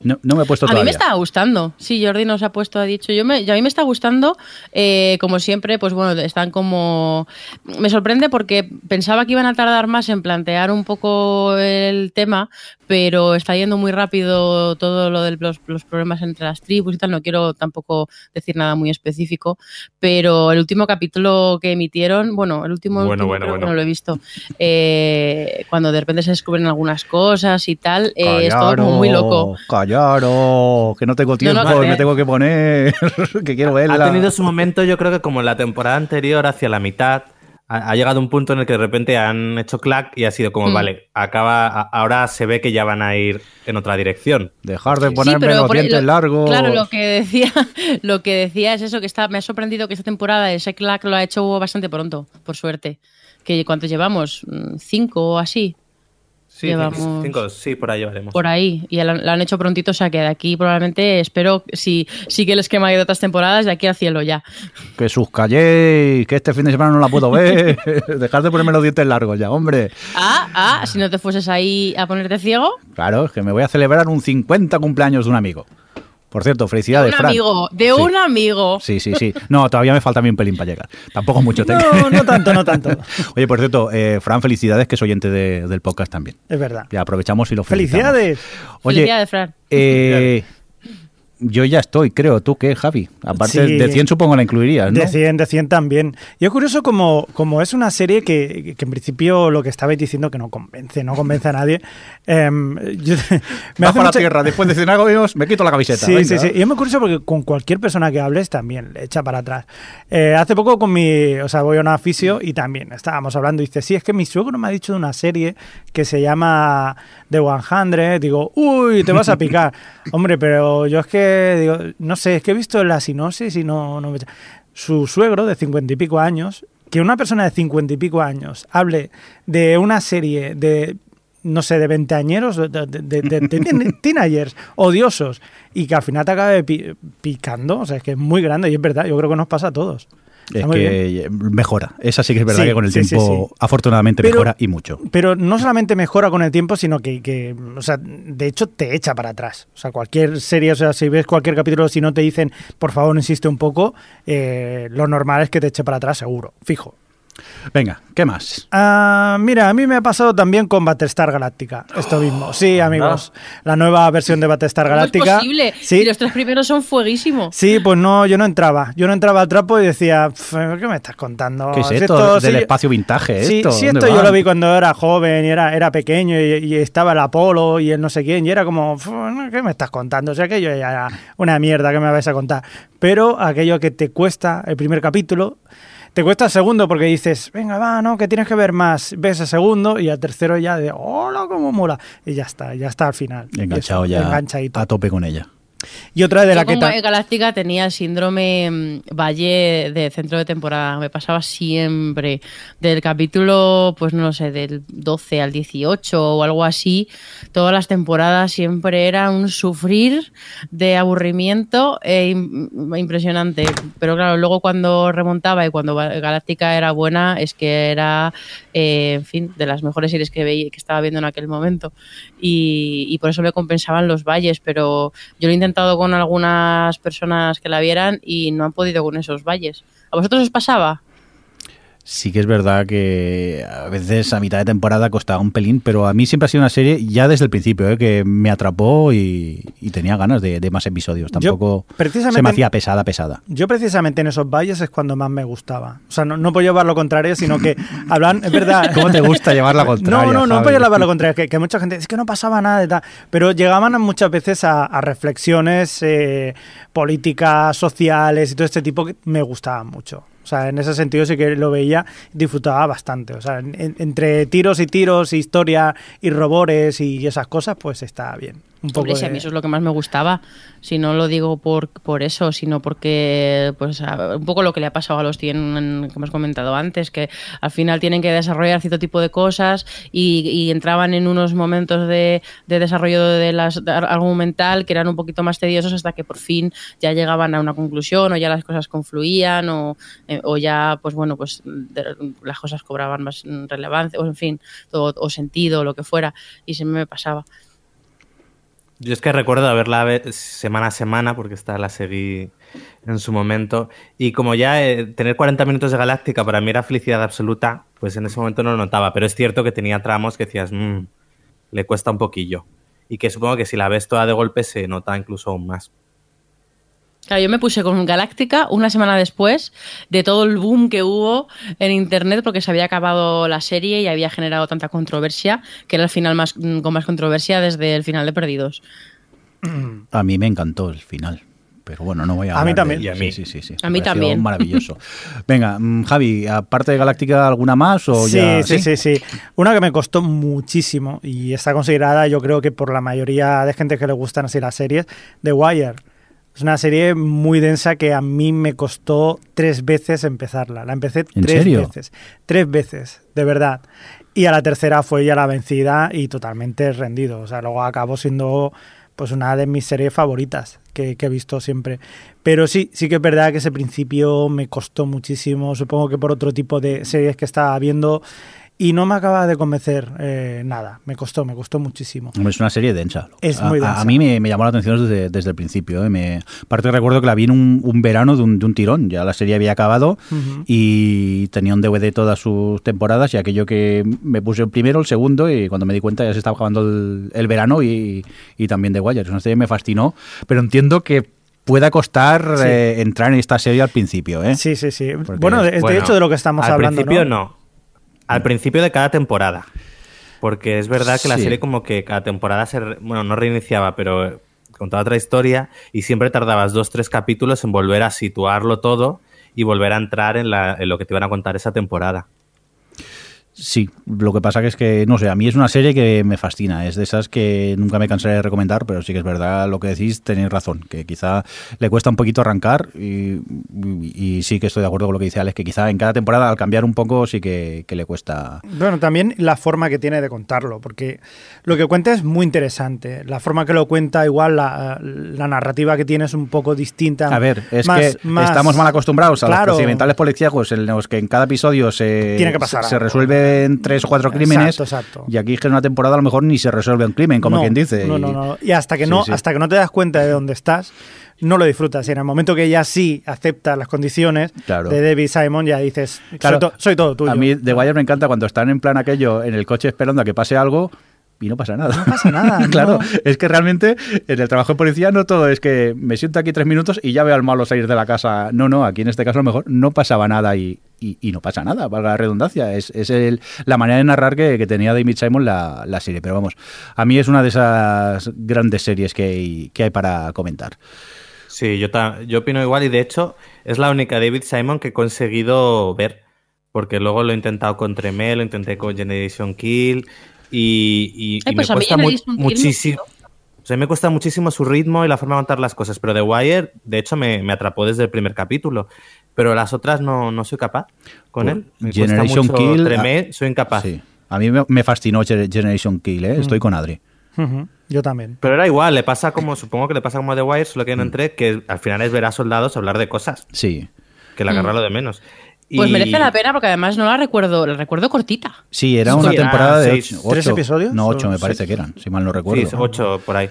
No, no me he puesto A mí todavía. me está gustando. Sí, Jordi nos ha puesto, ha dicho. Yo me, y a mí me está gustando, eh, como siempre, pues bueno, están como. Me sorprende porque pensaba que iban a tardar más en plantear un poco el tema, pero está yendo muy rápido todo lo de los, los problemas entre las tribus y tal. No quiero tampoco decir nada muy específico, pero el último capítulo que emitieron, bueno, el último, Bueno, último bueno, creo que bueno. no lo he visto, eh, cuando de repente se descubren algunas cosas y tal, eh, es todo como muy loco. Callaros, que no tengo tiempo, no, me eh. tengo que poner, que quiero verla. Ha tenido su momento, yo creo que como en la temporada anterior, hacia la mitad, ha, ha llegado un punto en el que de repente han hecho clack y ha sido como, Mm. vale, acaba, a- ahora se ve que ya van a ir en otra dirección. Dejar de ponerme los dientes lo- largos. Claro, lo que decía, lo que decía es eso, que está, me ha sorprendido que esta temporada ese clack lo ha hecho bastante pronto, por suerte. Que ¿Cuántos llevamos? Mm, ¿Cinco o así? Sí, Llevamos- cinco, cinco, sí, por ahí llevaremos. Por ahí. Y lo, lo han hecho prontito, o sea que de aquí probablemente espero, si sigue el esquema de otras temporadas, de aquí al cielo ya. Que sus calléis, que este fin de semana no la puedo ver. Dejar de ponerme los dientes largos ya, hombre. Ah, ah, si no te fueses ahí a ponerte ciego. Claro, es que me voy a celebrar un 50 cumpleaños de un amigo. Por cierto, felicidades, un Fran. amigo, de Sí. un amigo. Sí, sí, sí. No, todavía me falta a mí un pelín para llegar. Tampoco mucho. tengo. No, no tanto, no tanto. Oye, por cierto, eh, Fran, felicidades, que es oyente de- del podcast también. Es verdad. Ya aprovechamos y lo felicitamos. ¡Felicidades! Oye, Felicidades, Fran. eh, yo ya estoy, creo. ¿Tú qué, Javi? Aparte Sí. de 100 supongo la incluirías, ¿no? De 100, de 100 también. Y es curioso como, como es una serie que, que en principio lo que estabais diciendo que no convence, no convence a nadie. em, yo- me Bajo la mucha- tierra, después de cenar amigos, me quito la camiseta. Sí, venga. sí, sí. Y es muy curioso porque con cualquier persona que hables también le echa para atrás. Eh, hace poco con mi, o sea, voy a una fisio y también estábamos hablando y dice, sí, es que mi suegro me ha dicho de una serie que se llama The 100. Digo, uy, te vas a picar. Hombre, pero yo es que, digo, no sé, es que he visto la sinopsis y no, no me... Su suegro de cincuenta y pico años, que una persona de cincuenta y pico años hable de una serie de no sé, de veinteañeros, de, de, de- de- de teen- teenagers odiosos, y que al final te acabe pi- picando, o sea, es que es muy grande y es verdad, yo creo que nos pasa a todos. Es que mejora. Esa sí que es verdad Sí, que con el sí, tiempo, sí. afortunadamente, Pero- mejora y mucho. Pero no solamente mejora con el tiempo, sino que, que, o sea, de hecho te echa para atrás. O sea, cualquier serie, o sea, si ves cualquier capítulo, si no te dicen, por favor, insiste un poco, eh, lo normal es que te eche para atrás, seguro, fijo. Venga, ¿qué más? Ah, mira, a mí me ha pasado también con Battlestar Galactica, esto mismo. Sí, amigos, la nueva versión de Battlestar ¿Cómo es Galáctica. posible? Sí, Y los tres primeros son fueguísimos. Sí, pues no, yo no entraba. Yo no entraba al trapo y decía, "Pf, ¿qué me estás contando? ¿Qué es Si esto? si Del yo- espacio vintaje, Sí, esto. sí, ¿Dónde esto yo lo vi cuando era joven y era, era pequeño y, y estaba el Apolo y el no sé quién y era como, "Pf, ¿qué me estás contando? O sea, aquello ya era una mierda que me vais a contar. Pero aquello que te cuesta el primer capítulo, te cuesta el segundo porque dices, venga, va, no, que tienes que ver más. Ves el segundo y al tercero ya de, hola, cómo mola. Y ya está, ya está al final. Enganchado eso, ya Enganchadito. a tope con ella. Y otra de la Yo que... con ta- Valle Galáctica tenía el síndrome mm, Valle de centro de temporada. Me pasaba siempre. Del capítulo, pues no sé, del 12 al 18 o algo así, todas las temporadas siempre era un sufrir de aburrimiento e im- impresionante. Pero claro, luego cuando remontaba y cuando Va- Galáctica era buena, es que era, eh, en fin, de las mejores series que, veía, que estaba viendo en aquel momento. Y, y por eso me compensaban los valles, pero yo lo he intentado con algunas personas que la vieran y no han podido con esos valles. ¿A vosotros os pasaba? Sí que es verdad que a veces a mitad de temporada costaba un pelín, pero a mí siempre ha sido una serie ya desde el principio, ¿eh? que me atrapó y, y tenía ganas de, de más episodios. Yo, Tampoco precisamente- se me hacía pesada, pesada. Yo precisamente en esos valles es cuando más me gustaba. O sea, no, no por llevar lo contrario, sino que hablan, es verdad. ¿Cómo te gusta llevar la contraria? No, no, no por llevar lo contrario, que, que mucha gente es que no pasaba nada y tal. Pero llegaban muchas veces a, a reflexiones eh, políticas, sociales y todo este tipo que me gustaban mucho. O sea, en ese sentido sí que lo veía, disfrutaba bastante. O sea, en- entre tiros y tiros, historia y robores y esas cosas, pues está bien. Un poco Hombre, si a mí eso es lo que más me gustaba. Si no lo digo por, por eso, sino porque, pues, a- un poco lo que le ha pasado a los 100 que hemos comentado antes, que al final tienen que desarrollar cierto tipo de cosas y, y entraban en unos momentos de, de desarrollo de las de argumental que eran un poquito más tediosos hasta que por fin ya llegaban a una conclusión o ya las cosas confluían o, eh, o ya, pues bueno, pues las cosas cobraban más relevancia o en fin, o, o sentido o lo que fuera y se me pasaba. Yo es que recuerdo ve- semana a semana, porque esta la seguí en su momento. Y como ya eh, tener 40 minutos de Galáctica para mí era felicidad absoluta, pues en ese momento no lo notaba. Pero es cierto que tenía tramos que decías, "Mm, le cuesta un poquillo. Y que supongo que si la ves toda de golpe se nota incluso aún más. Claro, yo me puse con Galáctica una semana después de todo el boom que hubo en internet porque se había acabado la serie y había generado tanta controversia, que era el final más mm, con más controversia desde el final de Perdidos. A mí me encantó el final. Pero bueno, no voy a A mí también. Y a mí. Sí, sí, sí, sí. A mí también. Maravilloso. Venga, mm, Javi, aparte de Galáctica, ¿alguna más? O Sí, ya, sí, sí, sí. Una que me costó muchísimo y está considerada, yo creo que por la mayoría de gente que le gustan así las series, The Wire. Es una serie muy densa que a mí me costó tres veces empezarla. La empecé ¿En tres serio? veces. Tres veces, de verdad. Y a la tercera fue ya la vencida y totalmente rendido. O sea, luego acabó siendo pues una de mis series favoritas que, que he visto siempre. Pero sí, sí que es verdad que ese principio me costó muchísimo. Supongo que por otro tipo de series que estaba viendo. Y no me acaba de convencer eh, nada. Me costó, me costó muchísimo. Hombre, es una serie densa. Es A- muy a- A, densa. mí me, me llamó la atención desde, desde el principio. ¿eh? Me, aparte recuerdo que la vi en un, un verano de un, de un tirón. Ya la serie había acabado y tenía un DVD todas sus temporadas y aquello que me puse el primero, el segundo y cuando me di cuenta ya se estaba acabando el, el verano y, y también The Wire. Es una serie que me fascinó, pero entiendo que pueda costar Sí. eh, entrar en esta serie al principio. ¿eh? Sí, sí, sí. Porque- bueno, es de Bueno, hecho de lo que estamos al hablando. principio ¿no? no. Al principio de cada temporada. Porque es verdad que la Sí. serie como que cada temporada se... re- Bueno, no reiniciaba, pero contaba otra historia y siempre tardabas dos, tres capítulos en volver a situarlo todo y volver a entrar en, la- en lo que te iban a contar esa temporada. Sí, lo que pasa que es que, no sé, a mí es una serie que me fascina, es de esas que nunca me cansaré de recomendar, pero sí que es verdad lo que decís, tenéis razón, que quizá le cuesta un poquito arrancar y, y sí que estoy de acuerdo con lo que dice Alex, que quizá en cada temporada al cambiar un poco sí que, que le cuesta... Bueno, también la forma que tiene de contarlo, porque lo que cuenta es muy interesante. La forma que lo cuenta, igual la, la narrativa que tiene es un poco distinta. A ver, es Más- que más- estamos mal acostumbrados a Claro. los procedimentales policíacos en los que en cada episodio se, Tiene que pasar se, se algo. Resuelven tres o cuatro crímenes Exacto, exacto. y aquí es que en una temporada a lo mejor ni se resuelve un crimen, como No, quien dice. No, y- no, no. Y hasta que Sí, no, sí. hasta que no te das cuenta de dónde estás, no lo disfrutas. Y en el momento que ya sí aceptas las condiciones Claro. de David Simon, ya dices, Claro, soy, to- soy todo tuyo. A mí The Wire me encanta cuando están en plan aquello en el coche esperando a que pase algo y no pasa nada. No pasa nada, claro, no. es que realmente en el trabajo de policía no todo es que me siento aquí tres minutos y ya veo al malo salir de la casa. No, no, aquí en este caso a lo mejor no pasaba nada y, y- y no pasa nada, valga la redundancia. Es, es el- la manera de narrar que, que tenía David Simon la, la serie. Pero vamos, a mí es una de esas grandes series que hay, que hay para comentar. Sí, yo, ta- yo opino igual y de hecho es la única David Simon que he conseguido ver. Porque luego lo he intentado con Tremé, lo intenté con Generation Kill y, y- Ay, y pues me a mí cuesta mu- muchísimo. O sea, me cuesta muchísimo su ritmo y la forma de contar las cosas. Pero The Wire, de hecho, me, me atrapó desde el primer capítulo. Pero las otras no, no soy capaz con Pues él. Me Generation cuesta mucho Kill, Tremé, soy incapaz. Sí. A mí me, me fascinó Gener- Generation Kill, ¿eh? estoy con Adri. Yo también. Pero era igual, le pasa como, supongo que le pasa como a The Wire, solo que no entré, que al final es ver a soldados hablar de cosas, Sí. que la agarra lo de menos. Pues Y- merece la pena porque además no la recuerdo, la recuerdo cortita. Sí, era Sí, una era temporada de seis- ocho, ¿tres ocho- episodios? No, ocho ¿O me parece seis? que eran, si mal no recuerdo. Sí, ocho por ahí.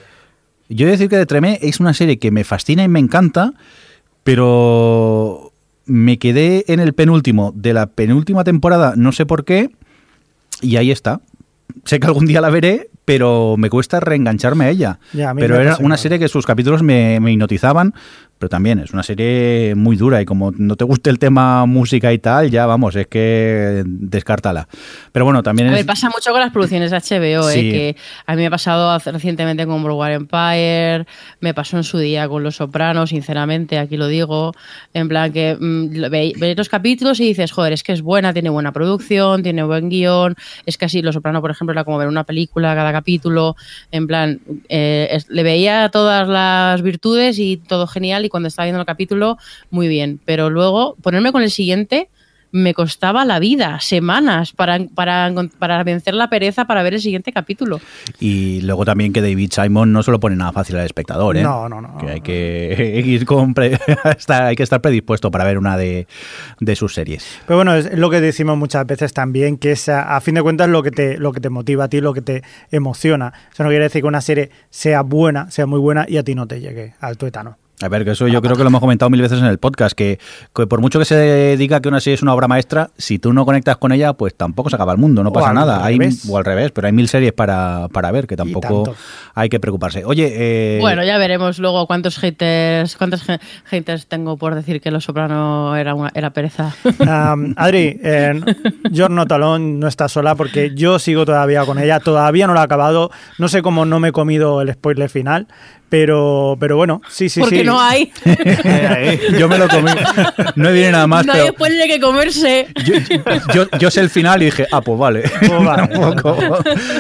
Yo he de decir que de Tremé es una serie que me fascina y me encanta, pero me quedé en el penúltimo de la penúltima temporada, no sé por qué, y ahí está. Sé que algún día la veré, pero me cuesta reengancharme a ella. Ya, a mí pero era una igual. serie que sus capítulos me, me hipnotizaban, pero también es una serie muy dura y como no te guste el tema música y tal, ya vamos, es que descártala. Pero bueno, también A es... ver, pasa mucho con las producciones de HBO, Sí. ¿eh? que a mí me ha pasado recientemente con War Empire, me pasó en su día con Los Sopranos, sinceramente, aquí lo digo, en plan que mm, lo- ve- veis los capítulos y dices, joder, es que es buena, tiene buena producción, tiene buen guion, es casi Los Sopranos, por ejemplo, era como ver una película cada capítulo, en plan, eh, es- le veía todas las virtudes y todo genial y cuando estaba viendo el capítulo, muy bien, pero luego ponerme con el siguiente me costaba la vida, semanas, para, para, para vencer la pereza para ver el siguiente capítulo. Y luego también que David Simon no se lo pone nada fácil al espectador, ¿eh? No, no, no. Que hay que ir con pre- hay que estar predispuesto para ver una de, de sus series. Pero bueno, es lo que decimos muchas veces también, que es a, a fin de cuentas lo que te lo que te motiva a ti, lo que te emociona. Eso no quiere decir que una serie sea buena, sea muy buena y a ti no te llegue al tuétano. A ver, que eso yo creo que lo hemos comentado mil veces en el podcast, que, que por mucho que se diga que una serie es una obra maestra, si tú no conectas con ella, pues tampoco se acaba el mundo, no O pasa nada. Hay, revés. o al revés, pero hay mil series para, para ver, que tampoco hay que preocuparse. Oye, eh, Bueno, ya veremos luego cuántos haters, cuántos haters tengo por decir que Los Soprano era una, era pereza. Um, Adri, eh, no está sola porque yo sigo todavía con ella, todavía no la he acabado, no sé cómo no me he comido el spoiler final, pero, pero bueno, sí, sí, porque sí. no hay. yo me lo comí. No viene nada más, no hay pero spoiler que comerse. yo, yo- yo sé el final y dije, ah, pues vale. Pues vale. Tampoco.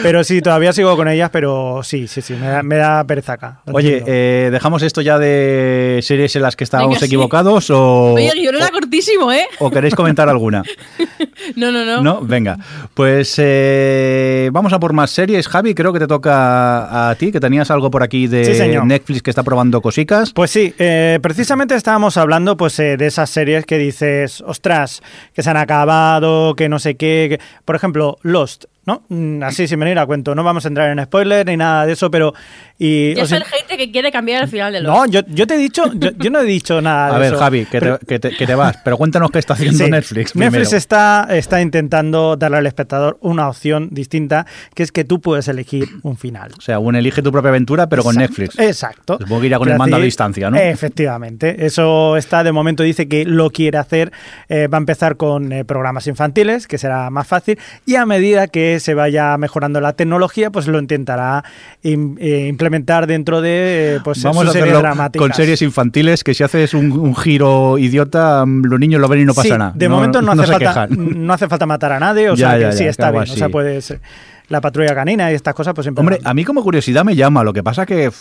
Pero sí, todavía sigo con ellas, pero sí, sí, sí, me da, me da pereza acá. lo Oye, eh, ¿dejamos esto ya de series en las que estábamos Venga, sí. equivocados o, Oye, yo no era cortísimo, ¿eh? o queréis comentar alguna? No, no, no. No, venga. Pues eh, vamos a por más series. Javi, creo que te toca a ti, que tenías algo por aquí de Sí, señor. Netflix que está probando cosicas. Pues sí, eh, precisamente estábamos hablando pues eh, de esas series que dices, ostras, que se han acabado, que no sé qué. que- Por ejemplo, Lost, ¿no? Mm, Así sin venir a cuento. No vamos a entrar en spoiler ni nada de eso, pero... Y, os- está el gente que quiere cambiar el final de los. no, yo, yo te he dicho, yo, yo no he dicho nada A de ver, eso. Javi, que, Pero- te, que te- que te vas, pero cuéntanos qué está haciendo Sí, Netflix. Netflix primero. está, está intentando darle al espectador una opción distinta, que es que tú puedes elegir un final. O sea, un elige tu propia aventura, pero con Exacto, Netflix. Exacto. Supongo que irá con el mando a distancia, ¿no? Efectivamente. Eso está, de momento dice que lo quiere hacer. Eh, va a empezar con eh, programas infantiles, que será más fácil, y a medida que se vaya mejorando la tecnología, pues lo intentará eh, implementar dentro de eh, pues, Vamos sus a series hacerlo dramáticas. con series infantiles que si haces un, un giro idiota, los niños lo ven y no pasa Sí, nada. De momento no, hace falta, no hace falta matar a nadie, o Ya, sea ya, que sí ya, está bien. O sea, así. puede ser la patrulla canina y estas cosas, pues siempre. Hombre, a mí como curiosidad me llama. Lo que pasa que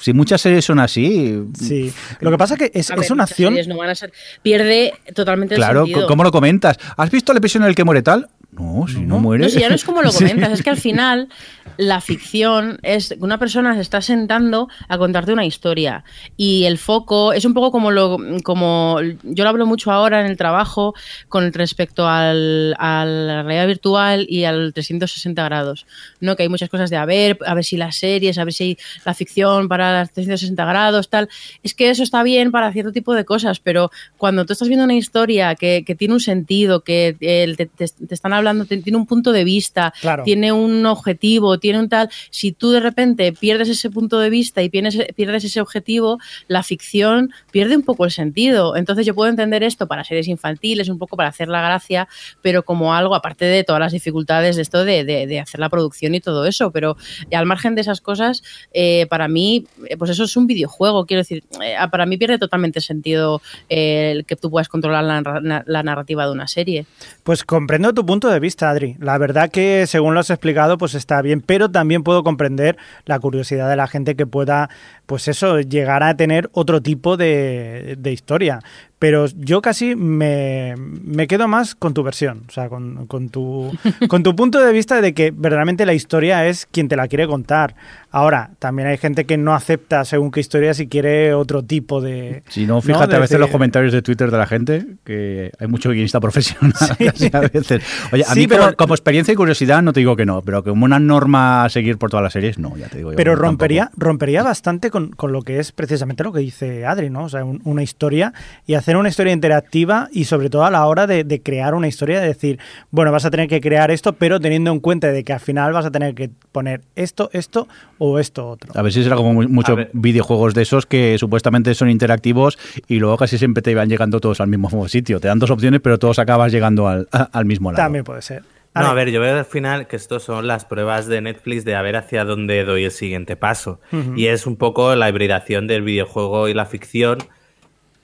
si muchas series son así, Sí. Lo que pasa es que es, A ver, es una acción. series no van a ser- Pierde totalmente el claro, sentido. ¿cómo lo comentas? ¿Has visto el episodio en el que muere tal? No, si no, muere. No, si ya no es como lo Sí. comentas, es que al final la ficción es que una persona se está sentando a contarte una historia y el foco es un poco como lo como yo lo hablo mucho ahora en el trabajo con respecto al, a la realidad virtual y al 360 grados, ¿no? Que hay muchas cosas de a ver, a ver si las series, a ver si la ficción para las 360 grados, tal. Es que eso está bien para cierto tipo de cosas, pero cuando tú estás viendo una historia que, que tiene un sentido, que eh, te, te- te están hablando, tiene un punto de vista, Claro. tiene un objetivo, tiene un tal. Si tú de repente pierdes ese punto de vista y pierdes, pierdes ese objetivo, la ficción pierde un poco el sentido. Entonces yo puedo entender esto para series infantiles, un poco para hacer la gracia, pero como algo, aparte de todas las dificultades de esto de, de- de hacer la producción y todo eso, pero al margen de esas cosas, eh, para mí, eh, pues eso es un videojuego, quiero decir, eh, para mí pierde totalmente sentido eh, el que tú puedas controlar la, la narrativa de una serie. Pues comprendo tu punto de vista, Adri. La verdad que según lo has explicado, pues está bien, pero también puedo comprender la curiosidad de la gente que pueda, pues eso, llegar a tener otro tipo de, de historia. Pero yo casi me, me quedo más con tu versión, o sea, con, con tu, con tu punto de vista de que verdaderamente la historia es quien te la quiere contar. Ahora, también hay gente que no acepta según qué historia si quiere otro tipo de... Si no, fíjate De a veces decir- los comentarios de Twitter de la gente, que hay mucho guionista profesional casi a veces. Oye, a Sí, mí como, pero- como experiencia y curiosidad no te digo que no, pero como una norma a seguir por todas las series, no, ya te digo yo. Pero tampoco. rompería, rompería bastante con, con lo que es precisamente lo que dice Adri, ¿no? O sea, un- una historia y hacer una historia interactiva y sobre todo a la hora de, de crear una historia, de decir, bueno, vas a tener que crear esto, pero teniendo en cuenta de que al final vas a tener que poner esto, esto o esto otro. A ver si será como muchos videojuegos de esos que supuestamente son interactivos y luego casi siempre te iban llegando todos al mismo sitio. Te dan dos opciones, pero todos acabas llegando al, al mismo lado. También puede ser. No, a ver, yo veo al final que estos son las pruebas de Netflix de a ver hacia dónde doy el siguiente paso. Y es un poco la hibridación del videojuego y la ficción.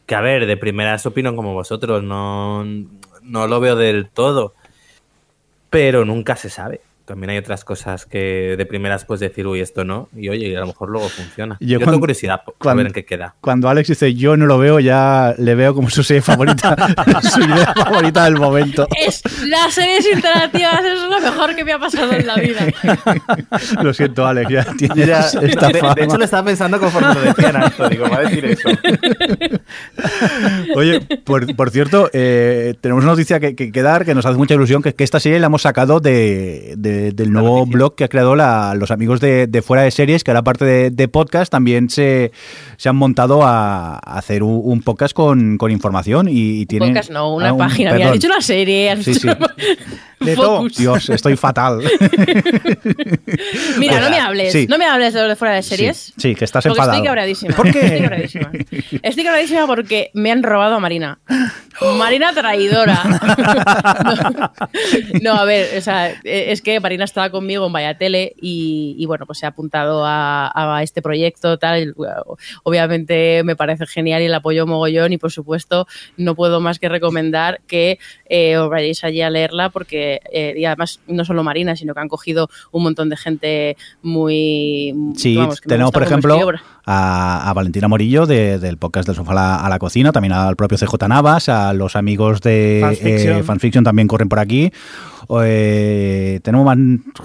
Que a ver, de primeras opino como vosotros, no, no lo veo del todo. Pero nunca se sabe. También hay otras cosas que de primeras puedes decir, uy, esto no, y oye, a lo mejor luego funciona. Yo Yo, cuando- tengo curiosidad por cuando- ver en qué queda. Cuando Alex dice yo no lo veo, ya le veo como su serie favorita, su idea favorita del momento. Es las series interactivas, es lo mejor que me ha pasado en la vida. Lo siento, Alex, ya tienes Yo ya- esta de, fama. de hecho, lo estaba pensando conforme lo decían esto, digo, va a decir eso. Oye, por, por cierto, eh, tenemos una noticia que, que, que dar que nos hace mucha ilusión, que, que esta serie la hemos sacado de, de- del nuevo blog que ha creado la- los amigos de, de Fuera de Series, que ahora aparte de, de podcast también se, se han montado a, a hacer un, un podcast con, con información y, y tienen... Podcast no, una ah, un- página. Perdón. dicho una serie, has Sí, dicho sí. De todo. Dios, estoy fatal. Mira, no me hables, sí. no me hables de lo de fuera de series. Sí, sí, que estás Porque enfadado. estoy cabreadísima. ¿Por qué? Estoy cabreadísima. Estoy cabreadísima porque me han robado a Marina. Marina traidora. No, a ver, o sea, es que Marina estaba conmigo en Vaya Tele y, y, bueno, pues se ha apuntado a, a este proyecto, tal. Obviamente me parece genial y el apoyo mogollón y por supuesto no puedo más que recomendar que eh, os vayáis allí a leerla porque eh, y además no solo Marina, sino que han cogido un montón de gente muy... Sí, vamos, que me tenemos por ejemplo. A, a Valentina Morillo de- del podcast del sofá a la, a la cocina, también al propio CJ Navas, a los amigos de Fansfiction. eh, Fanfiction también corren por aquí. Eh, tenemos más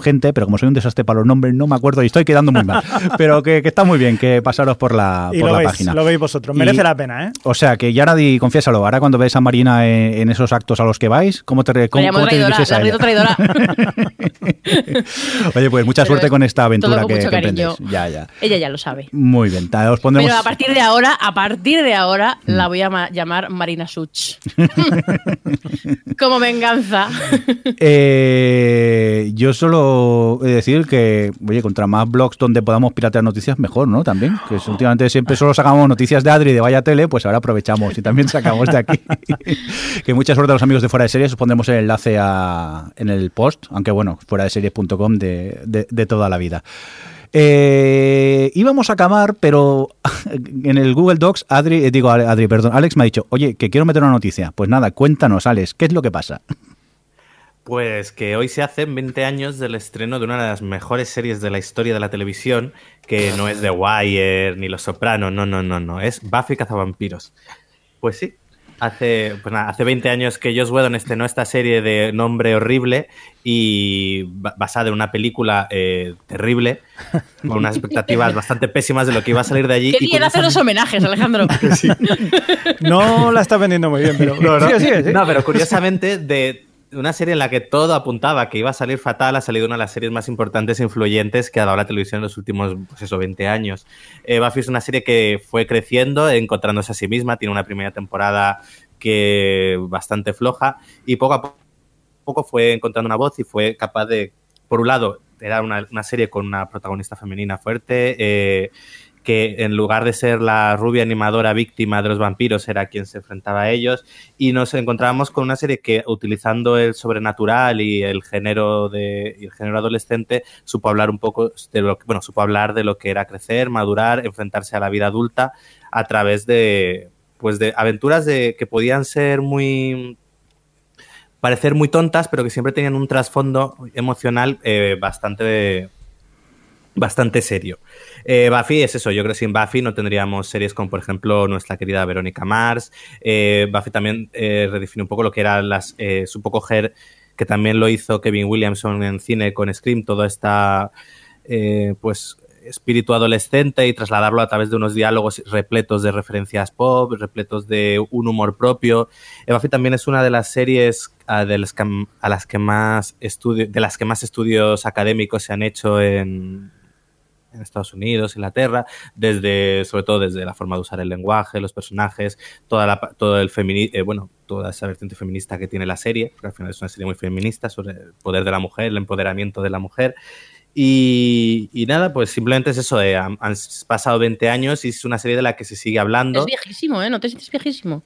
gente, pero como soy un desastre para los nombres, no me acuerdo y estoy quedando muy mal. Pero que, que está muy bien que pasaros por la, Y por lo la veis, página. lo veis vosotros. Y- Merece la pena, ¿eh? O sea, que ya nadie, confiésalo, ahora cuando ves a Marina en, en esos actos a los que vais, ¿cómo te, cómo, cómo te diriges a ella? traidora. Oye, pues mucha Pero suerte es con esta aventura todo con que, mucho que cariño. emprendéis. Ya, ya. Ella ya lo sabe. Muy bien, ta- os pondremos... Pero a partir de ahora, a partir de ahora, Mm. la voy a ma- llamar Marina Such. Como venganza. Eh, yo solo he de decir que, oye, contra más blogs donde podamos piratear noticias, mejor, ¿no? También, que es- últimamente siempre solo sacamos noticias de Adri y de Vaya Tele, pues ahora aprovechamos y también sacamos de aquí. que mucha suerte a los amigos de Fuera de Series, os pondremos el enlace a- en el post, aunque bueno, fuera de series.com de, de, de toda la vida. Eh, íbamos a acabar, pero en el Google Docs, Adri, eh, digo, Adri, perdón, Alex me ha dicho, oye, que quiero meter una noticia. Pues nada, cuéntanos, Alex, ¿qué es lo que pasa? Pues que hoy se hacen 20 años del estreno de una de las mejores series de la historia de la televisión, que no es The Wire ni Los Sopranos, no, no, no, no, es Buffy Cazavampiros. Pues sí, hace, pues nada, hace 20 años que Joss Whedon estrenó esta serie de nombre horrible y ba- basada en una película eh, terrible, con unas expectativas bastante pésimas de lo que iba a salir de allí. Bien hacer los homenajes, Alejandro. No la estás vendiendo muy bien, pero. No, pero curiosamente, de una serie en la que todo apuntaba que iba a salir fatal, ha salido una de las series más importantes e influyentes que ha dado la televisión en los últimos, pues eso, 20 años. Eh, Buffy es una serie que fue creciendo, encontrándose a sí misma, tiene una primera temporada que bastante floja y poco a poco fue encontrando una voz y fue capaz de, por un lado, era una, una serie con una protagonista femenina fuerte, eh, que en lugar de ser la rubia animadora víctima de los vampiros era quien se enfrentaba a ellos y nos encontrábamos con una serie que utilizando el sobrenatural y el género de el género adolescente supo hablar un poco de lo que, bueno supo hablar de lo que era crecer madurar enfrentarse a la vida adulta a través de pues de aventuras de que podían ser muy parecer muy tontas pero que siempre tenían un trasfondo emocional eh, bastante bastante serio. Eh, Buffy es eso, yo creo que sin Buffy no tendríamos series como, por ejemplo, nuestra querida Verónica Mars. Eh, Buffy también eh, redefine un poco lo que era las. Eh, supo coger, que también lo hizo Kevin Williamson en cine con Scream, toda esta. eh, pues espíritu adolescente y trasladarlo a través de unos diálogos repletos de referencias pop, repletos de un humor propio. Buffy también es una de las series a, de las que, a las que más estudio, de las que más estudios académicos se han hecho en, en Estados Unidos, Inglaterra, desde, sobre todo desde la forma de usar el lenguaje, los personajes, toda la, todo el femini eh, bueno, toda esa vertiente feminista que tiene la serie, porque al final es una serie muy feminista sobre el poder de la mujer, el empoderamiento de la mujer. Y, y nada, pues simplemente es eso, eh, han, han pasado 20 años y es una serie de la que se sigue hablando. Es viejísimo, ¿eh? ¿No te sientes viejísimo?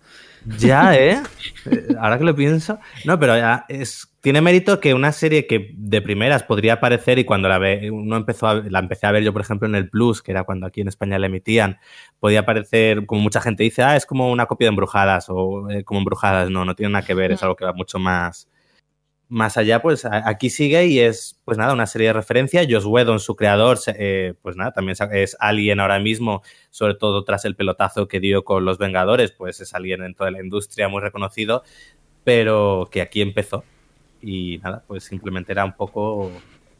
Ya, ¿eh? Eh, Ahora que lo pienso. No, pero ya es, tiene mérito que una serie que de primeras podría parecer, y cuando la ve, uno empezó a- la empecé a ver yo, por ejemplo, en el Plus, que era cuando aquí en España la emitían, podía parecer, como mucha gente dice, ah, es como una copia de Embrujadas, o eh, como Embrujadas. No, no tiene nada que ver, es algo que va mucho más más allá, pues aquí sigue y es, pues nada, una serie de referencia. Joss Whedon, su creador, eh, pues nada, también es alguien ahora mismo, sobre todo tras el pelotazo que dio con Los Vengadores, pues es alguien en toda la industria muy reconocido, pero que aquí empezó. Y nada, pues simplemente era un poco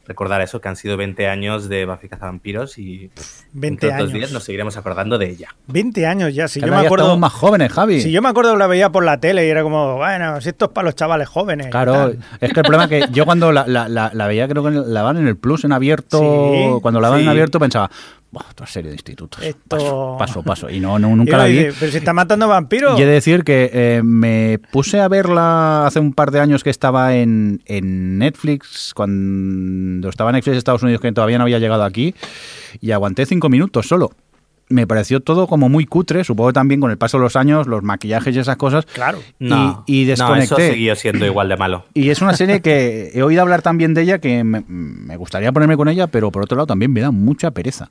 recordar eso, que han sido 20 años de Buffy Cazavampiros y 20 años. días nos seguiremos acordando de ella. 20 años ya, si yo me acuerdo más jóvenes, Javi. Si yo me acuerdo que la veía por la tele y era como, bueno, si esto es para los chavales jóvenes. Claro, es que el problema es que yo cuando la, la, veía creo que la van en el Plus en abierto, cuando la van en abierto pensaba, otra serie de institutos. Paso, paso, Y no, nunca la vi. pero si está matando vampiros. Y he de decir que eh, me puse a verla hace un par de años que estaba en, en Netflix, cuando estaba en Netflix de Estados Unidos, que todavía no había llegado aquí, y aguanté cinco minutos solo me pareció todo como muy cutre, supongo también con el paso de los años, los maquillajes y esas cosas. Claro. No, y, desconecté. No, eso siguió siendo igual de malo. Y es una serie que he oído hablar también de ella, que me, me gustaría ponerme con ella, pero por otro lado también me da mucha pereza.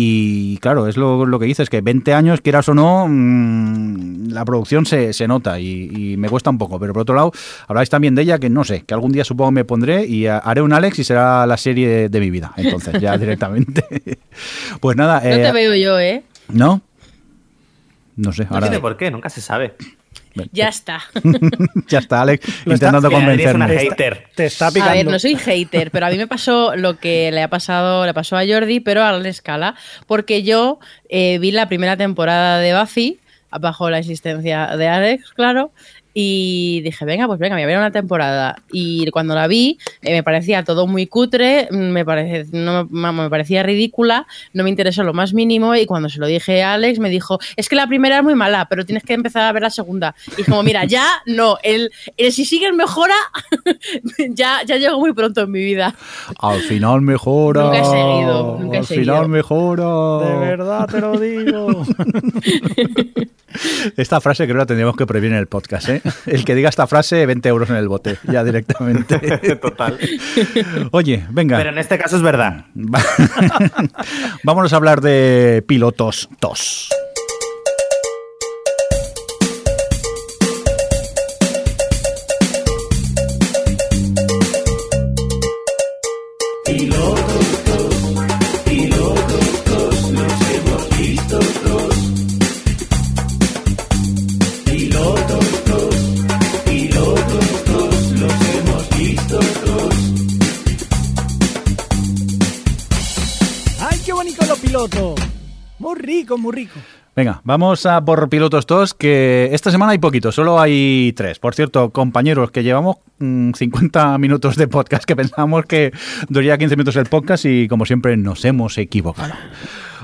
Y claro, es lo, lo, que dices, que 20 años, quieras o no, mm, la producción se, se nota y, me cuesta un poco. Pero por otro lado, habláis también de ella, que no sé, que algún día supongo me pondré y haré un Alex y será la serie de, mi vida. Entonces, ya directamente. pues nada. No te eh, veo yo, ¿eh? ¿No? No sé. No tiene por qué, nunca se sabe. Ya está. ya está, Alex, intentando convencerme. Te está picando. A ver, no soy hater, pero a mí me pasó lo que le ha pasado, le pasó a Jordi, pero a la escala, porque yo eh, vi la primera temporada de Buffy bajo la existencia de Alex, claro, y dije, venga, pues venga, me voy a ver una temporada. Y cuando la vi, eh, me parecía todo muy cutre, me, parece, no, me parecía ridícula, no me interesó lo más mínimo. Y cuando se lo dije a Alex, me dijo, es que la primera es muy mala, pero tienes que empezar a ver la segunda. Y como, mira, ya no, el, el si sigues mejora, ya, ya llegó muy pronto en mi vida. Al final mejora. Nunca he seguido. Nunca Al final mejora. De verdad te lo digo. Esta frase creo que la tendríamos que prohibir en el podcast, ¿eh? El que diga esta frase, 20 euros en el bote, ya directamente. Total. Oye, venga. Pero en este caso es verdad. Vámonos a hablar de pilotos TOS. Rico, muy rico. Venga, vamos a por pilotos todos, que esta semana hay poquitos, solo hay tres. Por cierto, compañeros, que llevamos 50 mm, minutos de podcast, que pensábamos que duraría 15 minutos el podcast y como siempre nos hemos equivocado.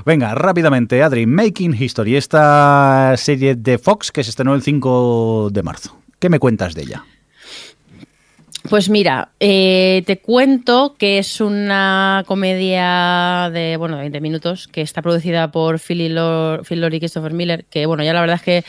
Venga, rápidamente, Adri, Making History, esta serie de Fox que se estrenó el 5 de marzo. ¿Qué me cuentas de ella? Pues mira, eh, te cuento que es una comedia de, bueno, 20 minutos que está producida por Phil, Lord, y Christopher Miller, que bueno, ya la verdad es que eh,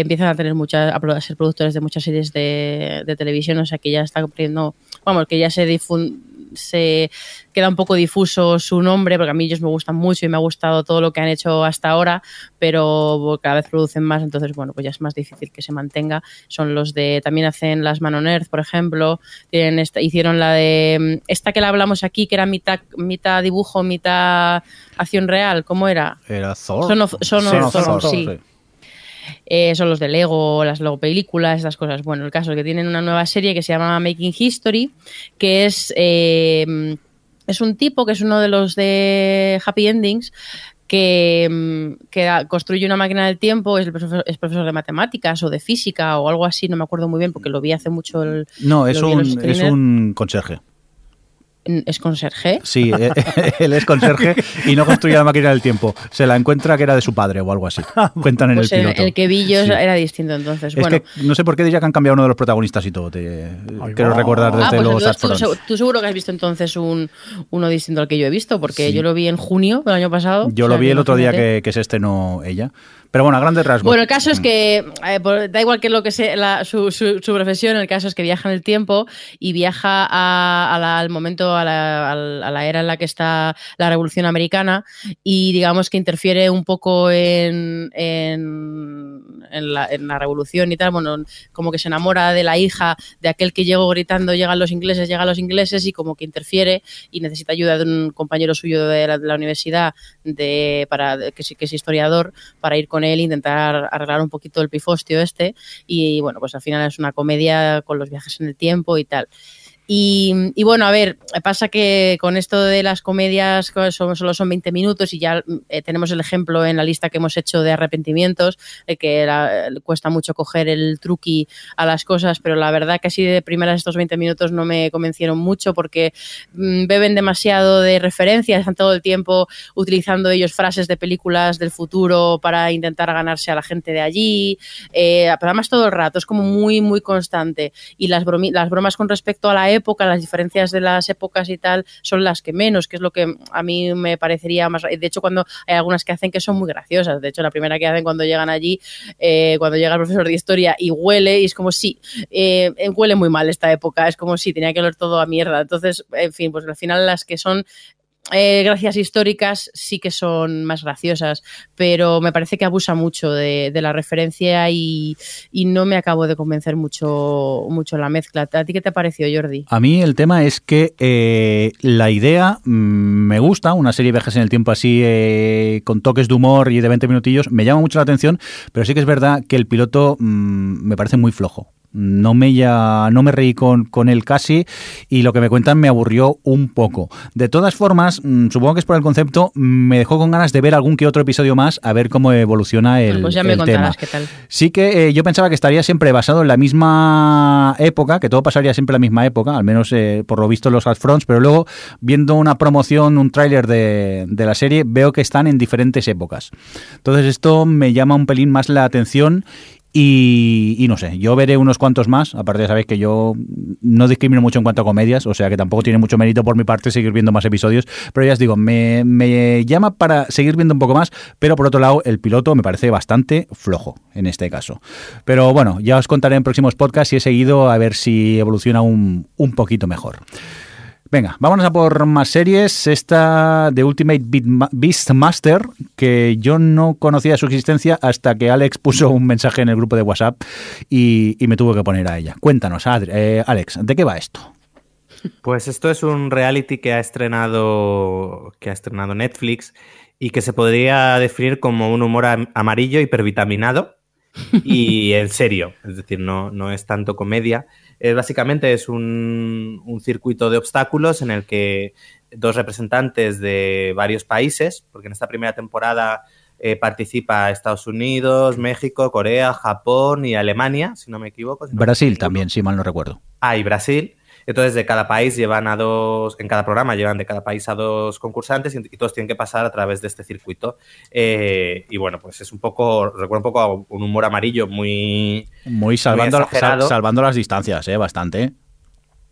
empiezan a tener muchas, a ser productores de muchas series de, de televisión, o sea que ya está cumpliendo, vamos, que ya se difunde se queda un poco difuso su nombre, porque a mí ellos me gustan mucho y me ha gustado todo lo que han hecho hasta ahora, pero cada vez producen más, entonces, bueno, pues ya es más difícil que se mantenga. Son los de, también hacen las Man on Earth, por ejemplo, tienen esta, hicieron la de, esta que la hablamos aquí, que era mitad, mitad dibujo, mitad acción real, ¿cómo era? Era Thor. Son sí. Eh, son los de Lego, las Lego películas, estas cosas. Bueno, el caso es que tienen una nueva serie que se llama Making History, que es, eh, es un tipo que es uno de los de Happy Endings, que, mm, construye una máquina del tiempo, es, profesor, es profesor de matemáticas o de física o algo así, no me acuerdo muy bien porque lo vi hace mucho. El, no, es un, es un conserje. ¿Es conserje? Sí, eh, él es conserje y no construye la máquina del tiempo. Se la encuentra que era de su padre o algo así. Cuentan en pues el piloto. El, que vi yo era distinto entonces. bueno. no sé por qué diría que han cambiado uno de los protagonistas y todo. quiero recordar desde ah, pues los tú, tú, seguro que has visto entonces un, uno distinto al que yo he visto, porque yo lo vi en junio del año pasado. Yo lo vi el otro día que, que se estrenó ella Pero bueno, a grandes rasgos. Bueno, el caso es que eh, da igual que lo que sea la- su, su- su profesión, el caso es que viaja en el tiempo y viaja a- a la- al momento, a la, a la era en la que está la Revolución Americana y digamos que interfiere un poco en, en, en la, en la revolución y tal. Bueno, como que se enamora de la hija de aquel que llegó gritando llegan los ingleses, llegan los ingleses y como que interfiere y necesita ayuda de un compañero suyo de la, de la universidad de, para, que, que es historiador para ir con él intentar arreglar un poquito el pifostio este. Y bueno, pues al final es una comedia con los viajes en el tiempo y tal. Y, bueno, a ver, pasa que con esto de las comedias solo son 20 minutos y ya eh, tenemos el ejemplo en la lista que hemos hecho de arrepentimientos, de que cuesta mucho coger el truqui a las cosas, pero la verdad que así de primeras estos 20 minutos no me convencieron mucho porque mm, beben demasiado de referencias, están todo el tiempo utilizando ellos frases de películas del futuro para intentar ganarse a la gente de allí, eh, pero además todo el rato, es como muy, muy constante. Y las, las bromas con respecto a la época, las diferencias de las épocas y tal, son las que menos, que es lo que a mí me parecería más. De hecho, cuando hay algunas que hacen que son muy graciosas. De hecho, la primera que hacen cuando llegan allí, eh, cuando llega el profesor de historia y huele, y es como sí, eh, huele muy mal esta época, es como si tenía que oler todo a mierda. Entonces, en fin, pues al final las que son eh, gracias históricas sí que son más graciosas, pero me parece que abusa mucho de, la referencia y, no me acabo de convencer mucho, mucho la mezcla. ¿A ti qué te pareció, Jordi? A mí el tema es que eh, la idea mm, me gusta, una serie de viajes en el tiempo así eh, con toques de humor y de 20 minutillos, me llama mucho la atención, pero sí que es verdad que el piloto mm, me parece muy flojo. No me, ya, no me reí con, con él casi y lo que me cuentan me aburrió un poco. De todas formas, mm, supongo que es por el concepto, me dejó con ganas de ver algún que otro episodio más a ver cómo evoluciona el, pues ya me el tema. qué tal. Sí que eh, yo pensaba que estaría siempre basado en la misma época, que todo pasaría siempre en la misma época, al menos eh, por lo visto los Fronts, pero luego viendo una promoción, un tráiler de, de la serie, veo que están en diferentes épocas. Entonces esto me llama un pelín más la atención y, no sé, yo veré unos cuantos más. Aparte, ya sabéis que yo no discrimino mucho en cuanto a comedias, o sea que tampoco tiene mucho mérito por mi parte seguir viendo más episodios. Pero ya os digo, me, me llama para seguir viendo un poco más. Pero por otro lado, el piloto me parece bastante flojo en este caso. Pero bueno, ya os contaré en próximos podcasts si he seguido a ver si evoluciona un, un poquito mejor. Venga, vámonos a por más series. Esta de Ultimate Beastmaster, que yo no conocía su existencia hasta que Alex puso un mensaje en el grupo de WhatsApp y, me tuve que poner a ella. Cuéntanos, Adri- eh, Alex, ¿de qué va esto? Pues esto es un reality que ha estrenado que ha estrenado Netflix y que se podría definir como un humor am- amarillo hipervitaminado y en serio, es decir, no, no es tanto comedia. Eh, básicamente es un, un circuito de obstáculos en el que dos representantes de varios países, porque en esta primera temporada eh, participa Estados Unidos, México, Corea, Japón y Alemania, si no me equivoco. si no me Brasil equivoco. también, si mal no recuerdo. Ah, y Brasil. Entonces, de cada país llevan a dos, en cada programa llevan de cada país a dos concursantes y, y todos tienen que pasar a través de este circuito. Eh, y bueno, pues es un poco, recuerda un poco a un humor amarillo muy... Muy salvando, Muy exagerado. sal- salvando las distancias, eh, bastante.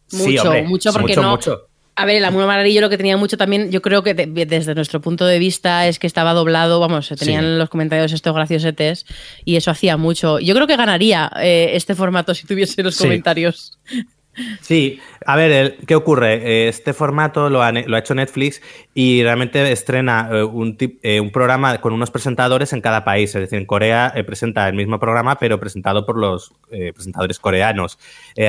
Sí, Mucho, hombre, mucho, porque mucho, no. mucho. A ver, el amor amarillo lo que tenía mucho también, yo creo que de- desde nuestro punto de vista es que estaba doblado, vamos, se tenían Sí. los comentarios estos graciosetes y eso hacía mucho. Yo creo que ganaría eh, este formato si tuviese los Sí. comentarios. Sí, a ver, el- ¿qué ocurre? Eh, Este formato lo ha, lo ha hecho Netflix y realmente estrena eh, eh, un programa con unos presentadores en cada país. Es decir, en Corea presenta el mismo programa, pero presentado por los presentadores coreanos.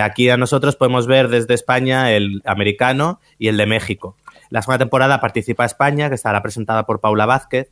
Aquí a nosotros podemos ver desde España el americano y el de México. La segunda temporada participa España, que estará presentada por Paula Vázquez.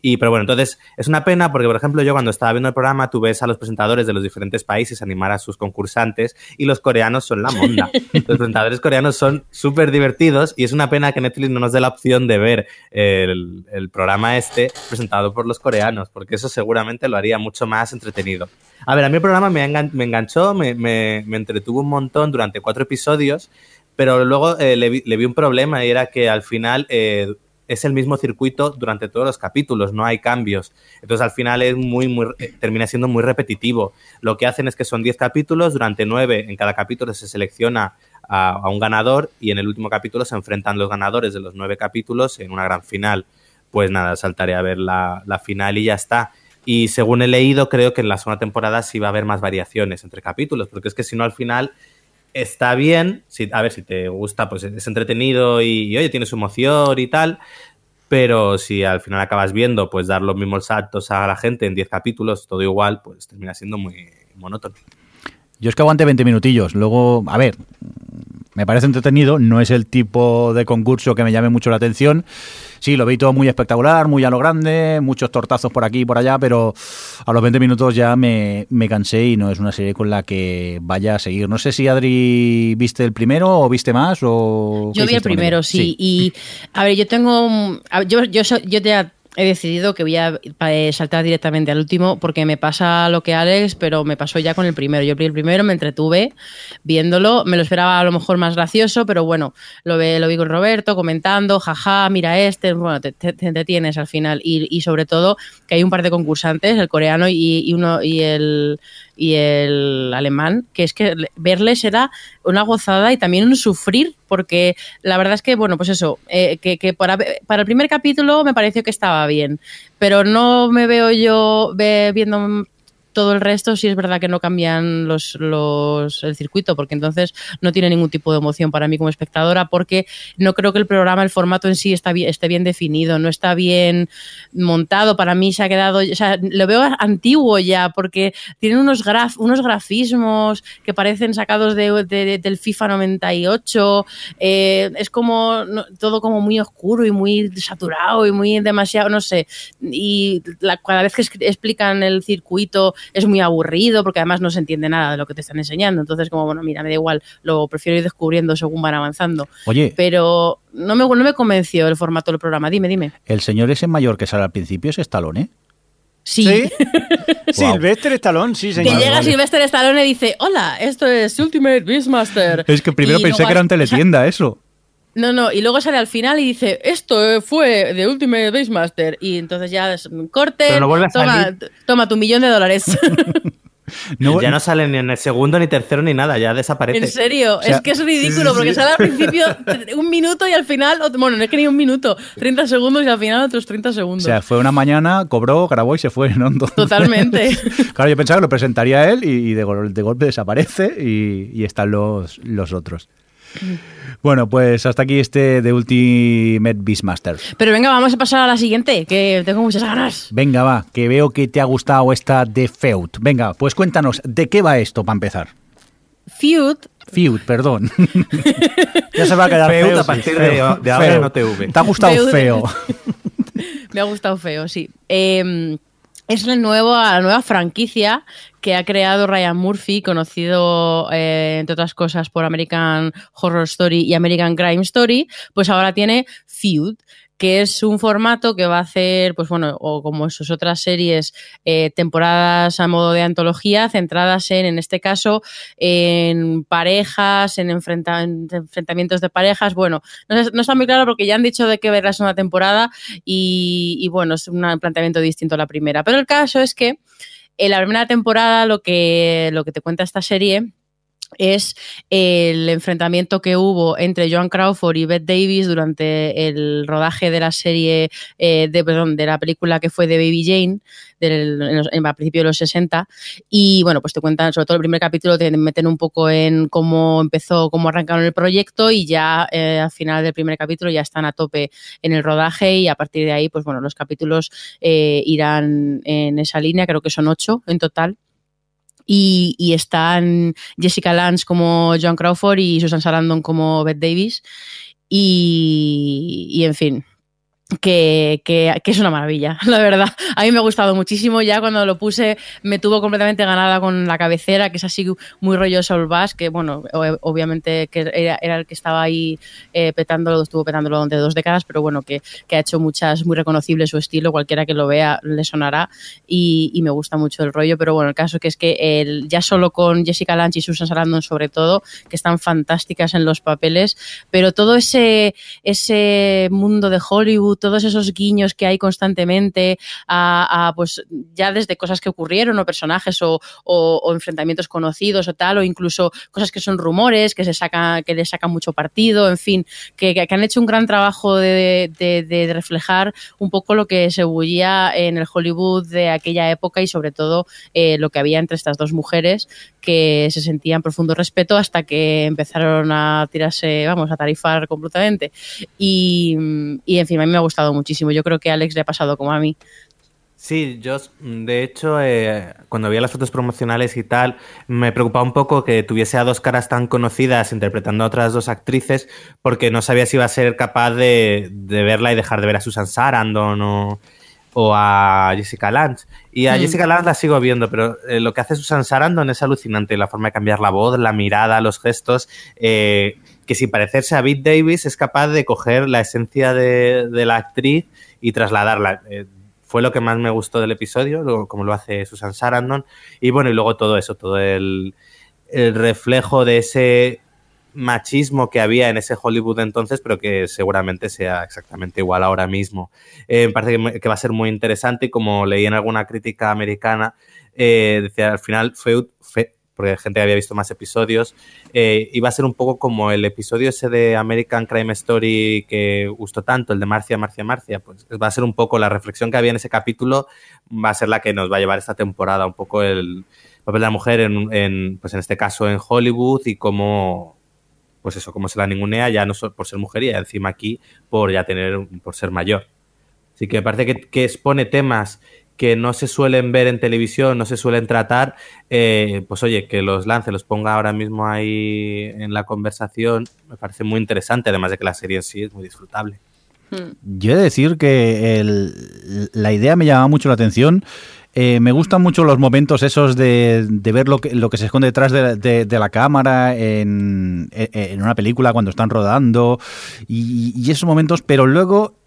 Y, pero bueno, entonces es una pena porque, por ejemplo, yo cuando estaba viendo el programa, tú ves a los presentadores de los diferentes países animar a sus concursantes y los coreanos son la monda. los presentadores coreanos son súper divertidos y es una pena que Netflix no nos dé la opción de ver el, el programa este presentado por los coreanos, porque eso seguramente lo haría mucho más entretenido. A ver, a mí el programa me, engan- me enganchó, me, me- me entretuvo un montón durante cuatro episodios, pero luego eh, le, vi, le vi un problema y era que al final eh, es el mismo circuito durante todos los capítulos, no hay cambios. Entonces al final es muy, muy, eh, termina siendo muy repetitivo. Lo que hacen es que son 10 capítulos, durante 9 en cada capítulo se selecciona a, un ganador y en el último capítulo se enfrentan los ganadores de los 9 capítulos en una gran final. Pues nada, saltaré a ver la, la final y ya está. Y según he leído, creo que en la segunda temporada sí va a haber más variaciones entre capítulos, porque es que si no al final está bien, si, a ver si te gusta, pues es entretenido y, oye, tiene su emoción y tal, pero si al final acabas viendo, pues dar los mismos saltos a la gente en 10 capítulos, todo igual, pues termina siendo muy monótono. Yo es que aguante 20 minutillos. Luego, a ver, me parece entretenido, no es el tipo de concurso que me llame mucho la atención. Sí, lo vi todo muy espectacular, muy a lo grande, muchos tortazos por aquí y por allá, pero a los 20 minutos ya me, me, cansé y no es una serie con la que vaya a seguir. No sé si Adri viste el primero o viste más o... Yo vi el primero, sí. sí. Y, a ver, yo tengo... Yo, yo, yo te he decidido que voy a saltar directamente al último porque me pasa lo que Alex, pero me pasó ya con el primero. Yo el primero, me entretuve viéndolo, me lo esperaba a lo mejor más gracioso, pero bueno, lo, ve, lo vi con Roberto comentando, jaja, mira este, bueno, te, te, te entretienes al final. Y, sobre todo que hay un par de concursantes, el coreano y uno y el y el alemán, que es que verles era una gozada y también un sufrir, porque la verdad es que, bueno, pues eso, eh, que, que para, para, el primer capítulo me pareció que estaba bien, pero no me veo yo viendo todo el resto sí es verdad que no cambian los, los, el circuito, porque entonces no tiene ningún tipo de emoción para mí como espectadora, porque no creo que el programa, el formato en sí está bien, esté bien definido, no está bien montado. Para mí se ha quedado, o sea, lo veo antiguo ya, porque tienen unos, graf, unos grafismos que parecen sacados de, de, del FIFA 98. Eh, es como todo como muy oscuro y muy saturado y muy demasiado, no sé. Y la, cada vez que explican el circuito es muy aburrido porque además no se entiende nada de lo que te están enseñando. Entonces, como, bueno, mira, me da igual, lo prefiero ir descubriendo según van avanzando. Oye. Pero no me, no me convenció el formato del programa. Dime, dime. El señor ese mayor que sale al principio es Stallone, ¿eh? Sí. ¿Sí? wow. Silvestre Stallone, sí, señor. Que llega vale. Silvestre Stallone y dice, hola, esto es Ultimate Beastmaster. Es que primero y pensé que era en teletienda eso. No, no, y luego sale al final y dice, esto fue de Ultimate Beastmaster. Y entonces ya es un corte, no toma, toma, tu millón de dólares. No, ya no sale ni en el segundo, ni tercero, ni nada, ya desaparece. En serio, o sea, es que es ridículo, sí, sí, porque sale al principio un minuto y al final, bueno, no es que ni un minuto, 30 segundos y al final otros 30 segundos. O sea, fue una mañana, cobró, grabó y se fue, ¿no? Entonces, Totalmente. claro, yo pensaba que lo presentaría él y, de, de golpe desaparece y, y están los, los otros. Bueno, pues hasta aquí este de Ultimate Beastmaster. Pero venga, vamos a pasar a la siguiente, que tengo muchas ganas. Venga, va, que veo que te ha gustado esta de Feud. Venga, pues cuéntanos, ¿de qué va esto para empezar? Feud. Feud, perdón. ya se va a quedar Feud feo. a partir sí, de, feo. de, ahora no TV. Te ha gustado Feud. feo. Me ha gustado feo, sí. Eh, es la nueva, la nueva franquicia que ha creado Ryan Murphy, conocido eh, entre otras cosas por American Horror Story y American Crime Story, pues ahora tiene Feud que es un formato que va a hacer, pues bueno, o como sus otras series, eh, temporadas a modo de antología, centradas en, en este caso, en parejas, en, enfrenta en enfrentamientos de parejas. Bueno, no, no, está muy claro porque ya han dicho de qué ver la segunda temporada y, y bueno, es un planteamiento distinto a la primera. Pero el caso es que en la primera temporada lo que, lo que te cuenta esta serie es el enfrentamiento que hubo entre Joan Crawford y Bette Davis durante el rodaje de la serie, eh, de, perdón, de la película que fue de Baby Jane, del, a principios de los 60. Y bueno, pues te cuentan, sobre todo el primer capítulo, te meten un poco en cómo empezó, cómo arrancaron el proyecto y ya eh, al final del primer capítulo ya están a tope en el rodaje y a partir de ahí, pues bueno, los capítulos eh, irán en esa línea, creo que son ocho en total y, y, están Jessica Lange como John Crawford y Susan Sarandon como Bette Davis. Y, y en fin, que, que, es una maravilla, la verdad. A mí me ha gustado muchísimo. Ya cuando lo puse me tuvo completamente ganada con la cabecera, que es así muy rollo Soul Bass, que bueno, obviamente que era, era, el que estaba ahí eh, petándolo, estuvo petándolo durante dos décadas, pero bueno, que, que, ha hecho muchas, muy reconocible su estilo, cualquiera que lo vea le sonará y, y, me gusta mucho el rollo, pero bueno, el caso que es que el, ya solo con Jessica Lange y Susan Sarandon sobre todo, que están fantásticas en los papeles, pero todo ese, ese mundo de Hollywood todos esos guiños que hay constantemente a, pues ya desde cosas que ocurrieron o personajes o, enfrentamientos conocidos o tal, o incluso cosas que son rumores, que se saca, que le sacan mucho partido, en fin, que, han hecho un gran trabajo de, reflejar un poco lo que se bullía en el Hollywood de aquella época y sobre todo eh, lo que había entre estas dos mujeres que se sentían profundo respeto hasta que empezaron a tirarse, vamos, a tarifar completamente. Y, y en fin, a mí me ha gustado muchísimo. Yo creo que a Alex le ha pasado como a mí. Sí, yo de hecho eh, cuando veía las fotos promocionales y tal me preocupaba un poco que tuviese a dos caras tan conocidas interpretando a otras dos actrices porque no sabía si iba a ser capaz de, verla y dejar de ver a Susan Sarandon o, o a Jessica Lange. Y a mm. Jessica Lange la sigo viendo, pero eh, lo que hace Susan Sarandon es alucinante, la forma de cambiar la voz, la mirada, los gestos, eh, que sin parecerse a Beat Davis es capaz de coger la esencia de, la actriz y trasladarla fue lo que más me gustó del episodio, como lo hace Susan Sarandon. Y bueno, y luego todo eso, todo el, reflejo de ese machismo que había en ese Hollywood entonces, pero que seguramente sea exactamente igual ahora mismo. Eh, me parece que, va a ser muy interesante y como leí en alguna crítica americana, eh, decía al final fue porque gente había visto más episodios, eh, iba a ser un poco como el episodio ese de American Crime Story que gustó tanto, el de Marcia, Marcia, Marcia, pues va a ser un poco la reflexión que había en ese capítulo, va a ser la que nos va a llevar esta temporada, un poco el papel de la mujer en, pues en este caso en Hollywood y cómo, pues eso, cómo se la ningunea ya no solo por ser mujer y encima aquí por ya tener, por ser mayor. Así que me parece que, que expone temas que no se suelen ver en televisión, no se suelen tratar, eh, pues oye, que los lance, los ponga ahora mismo ahí en la conversación, me parece muy interesante, además de que la serie en sí es muy disfrutable. Hmm. Yo he de decir que la idea me llama mucho la atención. Eh, me gustan mucho los momentos esos de, ver lo que, lo que se esconde detrás de, la cámara en, una película cuando están rodando y, y, esos momentos, pero luego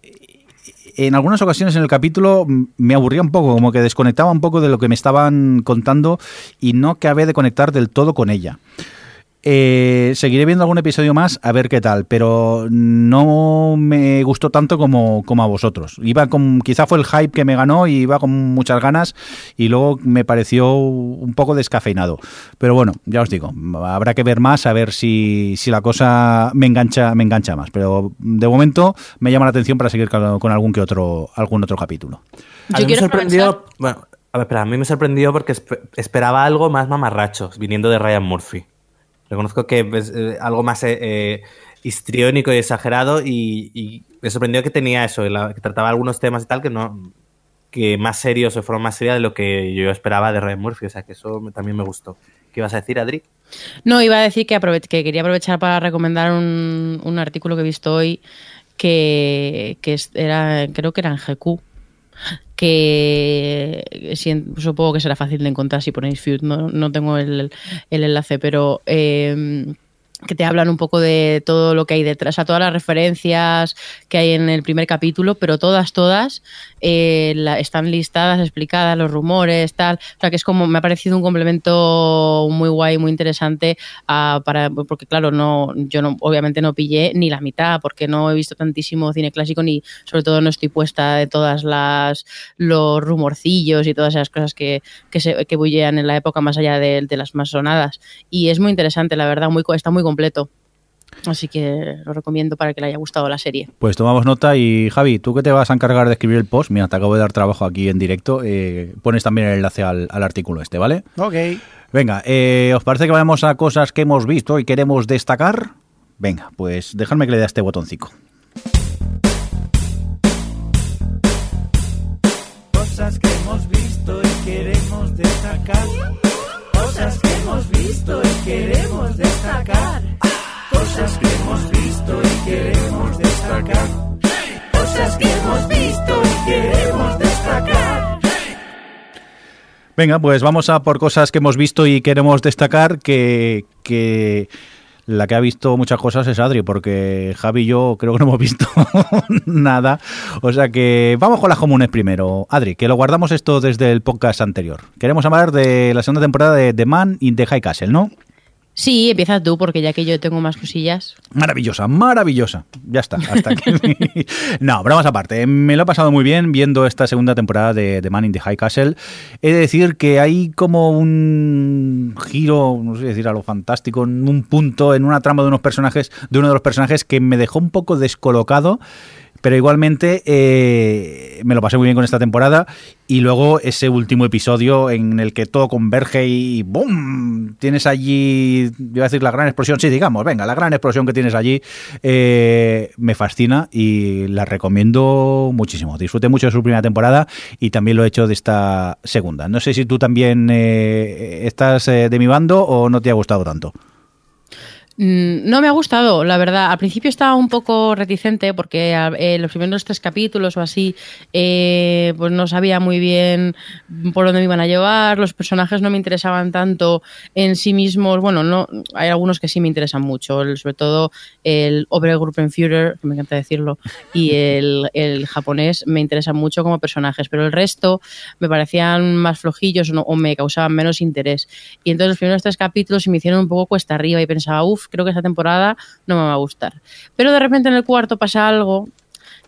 en algunas ocasiones en el capítulo me aburría un poco, como que desconectaba un poco de lo que me estaban contando y no acabé de conectar del todo con ella. Eh, seguiré viendo algún episodio más a ver qué tal, pero no me gustó tanto como, como, a vosotros. Iba con, quizá fue el hype que me ganó y iba con muchas ganas y luego me pareció un poco descafeinado. Pero bueno, ya os digo, habrá que ver más a ver si, si la cosa me engancha, me engancha más. Pero de momento me llama la atención para seguir con, algún que otro, algún otro capítulo. A mí me sorprendió, bueno, a ver, a mí me sorprendió porque esperaba algo más mamarracho viniendo de Ryan Murphy. Reconozco que es eh, algo más eh, eh, histriónico y exagerado y, me sorprendió que tenía eso, que trataba algunos temas y tal que no que más serios o fueron más serios de lo que yo esperaba de Ryan Murphy, o sea que eso también me gustó. ¿Qué ibas a decir, Adri? No, iba a decir que, que quería aprovechar para recomendar un, un artículo que he visto hoy que, que era, creo que era en GQ, que supongo que será fácil de encontrar si ponéis Feud, no, no tengo el, el enlace, pero eh, que te hablan un poco de todo lo que hay detrás, o sea, todas las referencias que hay en el primer capítulo, pero todas, todas eh, están listadas, explicadas, los rumores, tal. O sea, que es como, me ha parecido un complemento muy guay, muy interesante, para, porque claro, no, yo no, obviamente no pillé ni la mitad, porque no he visto tantísimo cine clásico, ni sobre todo no estoy puesta de todas las, los rumorcillos y todas esas cosas que, que, se, que bullean en la época más allá de, de las más sonadas. Y es muy interesante, la verdad, muy, está muy completo. Así que lo recomiendo para que le haya gustado la serie. Pues tomamos nota y Javi, tú que te vas a encargar de escribir el post, mira, te acabo de dar trabajo aquí en directo, eh, pones también el enlace al, artículo este, ¿vale? Ok. Venga, eh, ¿os parece que vayamos a cosas que hemos visto y queremos destacar? Venga, pues dejadme que le dé a este botoncito. Cosas que hemos visto y queremos destacar Cosas que hemos visto y queremos destacar. Cosas que hemos visto y queremos destacar. Cosas que hemos visto y queremos destacar. Venga, pues vamos a por cosas que hemos visto y queremos destacar que, que la que ha visto muchas cosas es Adri, porque Javi y yo creo que no hemos visto nada. O sea que vamos con las comunes primero. Adri, que lo guardamos esto desde el podcast anterior. Queremos hablar de la segunda temporada de The Man in the High Castle, ¿no? Sí, empieza tú, porque ya que yo tengo más cosillas. Maravillosa, maravillosa. Ya está, hasta aquí. no, bromas aparte. Me lo he pasado muy bien viendo esta segunda temporada de The Man in the High Castle. He de decir que hay como un giro, no sé decir a lo fantástico, en un punto, en una trama de unos personajes, de uno de los personajes que me dejó un poco descolocado. Pero igualmente eh, me lo pasé muy bien con esta temporada y luego ese último episodio en el que todo converge y ¡boom! Tienes allí, iba a decir la gran explosión, sí, digamos, venga, la gran explosión que tienes allí eh, me fascina y la recomiendo muchísimo. Disfruté mucho de su primera temporada y también lo he hecho de esta segunda. No sé si tú también eh, estás eh, de mi bando o no te ha gustado tanto. Mm, No me ha gustado, la verdad. Al principio estaba un poco reticente porque eh, los primeros tres capítulos o así, eh, pues no sabía muy bien por dónde me iban a llevar. Los personajes no me interesaban tanto en sí mismos. Bueno, no, hay algunos que sí me interesan mucho, el- sobre todo el Obergruppenführer, que me encanta decirlo, y el, el japonés me interesan mucho como personajes, pero el resto me parecían más flojillos o, no- o me causaban menos interés. Y entonces los primeros tres capítulos se me hicieron un poco cuesta arriba y pensaba, uff, creo que esta temporada no me va a gustar. Pero de repente en el cuarto pasa algo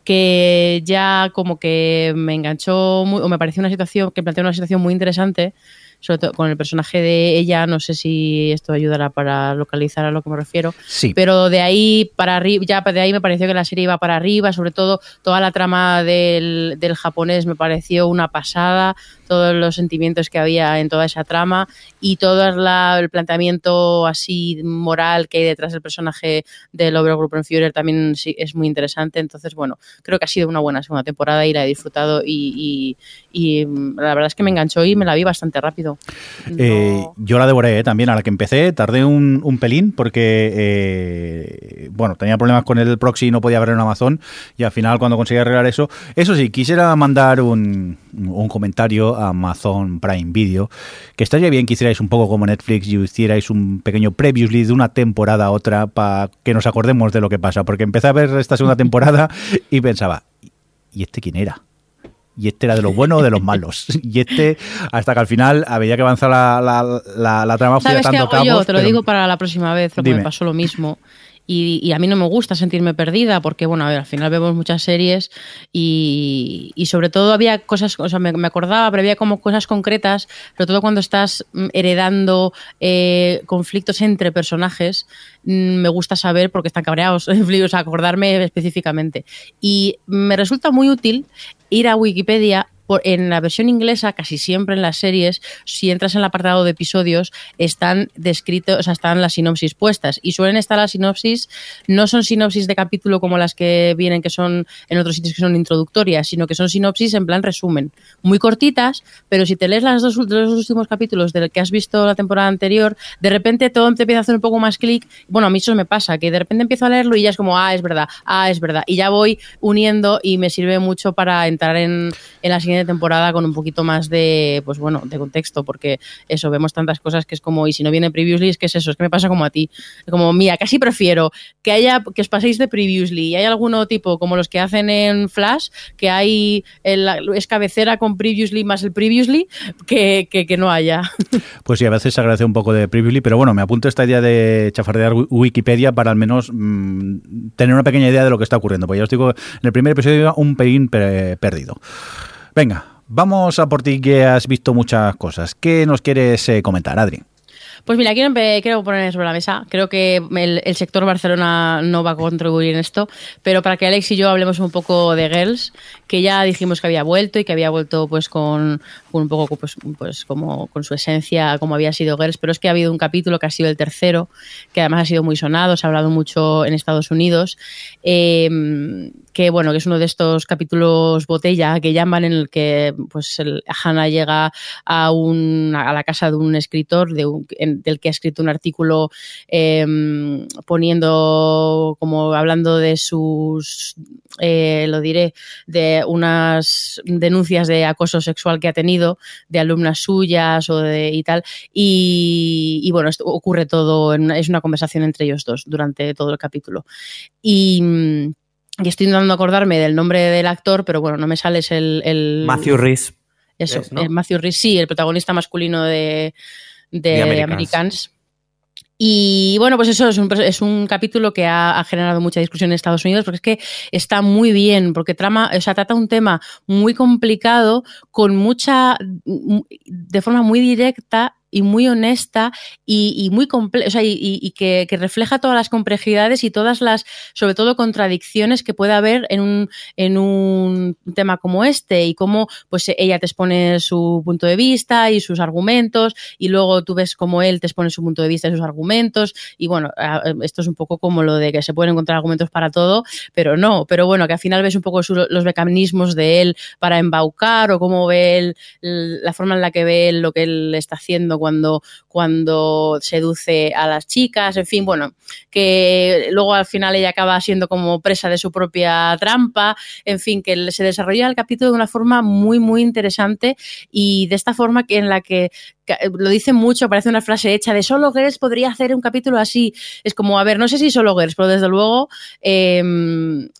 que ya como que me enganchó muy- o me pareció una situación que plantea una situación muy interesante sobre todo con el personaje de ella no sé si esto ayudará para localizar a lo que me refiero Sí. pero de ahí para arriba, ya de ahí me pareció que la serie iba para arriba, sobre todo toda la trama del, del japonés me pareció una pasada, todos los sentimientos que había en toda esa trama y todo la- el planteamiento así moral que hay detrás del personaje del Obergruppenführer también sí, es muy interesante, entonces bueno, creo que ha sido una buena segunda temporada y la he disfrutado y, y- mm, la verdad es que me enganchó y me la vi bastante rápido. Eh, yo la devoré eh, también a la que empecé. Tardé un, un pelín porque, eh, bueno, tenía problemas con el proxy y no podía ver en Amazon. Y al final, cuando conseguí arreglar eso, eso sí, quisiera mandar un comentario a Amazon Prime Video. Que estaría bien que hicierais un poco como Netflix y hicierais un pequeño previously de una temporada a otra para que nos acordemos de lo que pasa. Porque empecé a ver esta segunda temporada y pensaba, ¿y este quién era? y este era de los buenos o de los malos. Y este, hasta que al final, a medida que avanzaba la, la, la, la trama, fui ¿Sabes qué atando hago cabos. yo? Te lo pero- digo para la próxima vez, porque Dime. me pasó lo mismo. Y, y a mí no me gusta sentirme perdida porque, bueno, a ver, al final vemos muchas series y, sobre todo había cosas, o sea, me, acordaba, pero había como cosas concretas, sobre todo cuando estás mm, heredando eh, conflictos entre personajes, mm, me gusta saber por qué están cabreados, o sea, acordarme específicamente. Y me resulta muy útil ir a Wikipedia por- en la versión inglesa, casi siempre en las series, si entras en el apartado de episodios, están descritos, o sea, están las sinopsis puestas. Y suelen estar las sinopsis, no son sinopsis de capítulo como las que vienen, que son en otros sitios que son introductorias, sino que son sinopsis en plan resumen. Muy cortitas, pero si te lees las dos, los dos últimos capítulos del que has visto la temporada anterior, de repente todo te empieza a hacer un poco más clic. Bueno, a mí eso me pasa, que de repente empiezo a leerlo y ya es como, ah, es verdad, ah, es verdad. Y ya voy uniendo y me sirve mucho para entrar en, en la siguiente temporada con un poquito más de, pues bueno, de contexto, porque eso, vemos tantas cosas que es como, y si no viene previously, es que es eso, es que me pasa como a ti. Como, mira, casi prefiero que haya, que os paséis de previously y hay alguno tipo como los que hacen en Flash, que hay, el- es cabecera con previously más el previously, que, que, no haya. Pues sí, a veces se agradece un poco de previously, pero bueno, me apunto esta idea de chafardear Wi- Wikipedia para al menos mm, tener una pequeña idea de lo que está ocurriendo. Pues ya os digo, en el primer episodio iba un pelín pe- perdido. Venga, vamos a por ti que has visto muchas cosas. ¿Qué nos quieres eh, comentar, Adri? Pues mira, quiero, poner sobre la mesa. Creo que el, el sector Barcelona no va a contribuir en esto, pero para que Alex y yo hablemos un poco de Girls, que ya dijimos que había vuelto y que había vuelto pues con, un poco pues, pues como con su esencia como había sido Girls, pero es que ha habido un capítulo que ha sido el tercero, que además ha sido muy sonado, se ha hablado mucho en Estados Unidos, eh, que bueno, que es uno de estos capítulos botella que llaman en el que pues el, Hannah llega a, un, a la casa de un escritor de un- del que ha escrito un artículo eh, poniendo como hablando de sus eh, lo diré de unas denuncias de acoso sexual que ha tenido de alumnas suyas o de y tal y, y bueno esto ocurre todo en es una conversación entre ellos dos durante todo el capítulo y y estoy intentando acordarme del nombre del actor, pero bueno, no me sale es el, el Matthew Rhys. eso, es, ¿no? el Matthew Rhys, sí, el protagonista masculino de, de De Americans. Americans. Y bueno, pues eso es un, es un capítulo que ha, generado mucha discusión en Estados Unidos porque es que está muy bien, porque trama, o sea, trata un tema muy complicado con mucha, de forma muy directa y muy honesta y, muy comple o sea, y, que, refleja todas las complejidades y todas las, sobre todo, contradicciones que puede haber en un, en un tema como este y cómo pues ella te expone su punto de vista y sus argumentos y luego tú ves cómo él te expone su punto de vista y sus argumentos y bueno, esto es un poco como lo de que se pueden encontrar argumentos para todo, pero no, pero bueno, que al final ves un poco los mecanismos de él para embaucar o cómo ve él, la forma en la que ve él lo que él está haciendo cuando, cuando seduce a las chicas, en fin, bueno, que luego al final ella acaba siendo como presa de su propia trampa, en fin, que se desarrolla el capítulo de una forma muy, muy interesante y de esta forma que en la que lo dicen mucho, parece una frase hecha de solo Girls podría hacer un capítulo así. Es como, a ver, no sé si solo Girls, pero desde luego eh,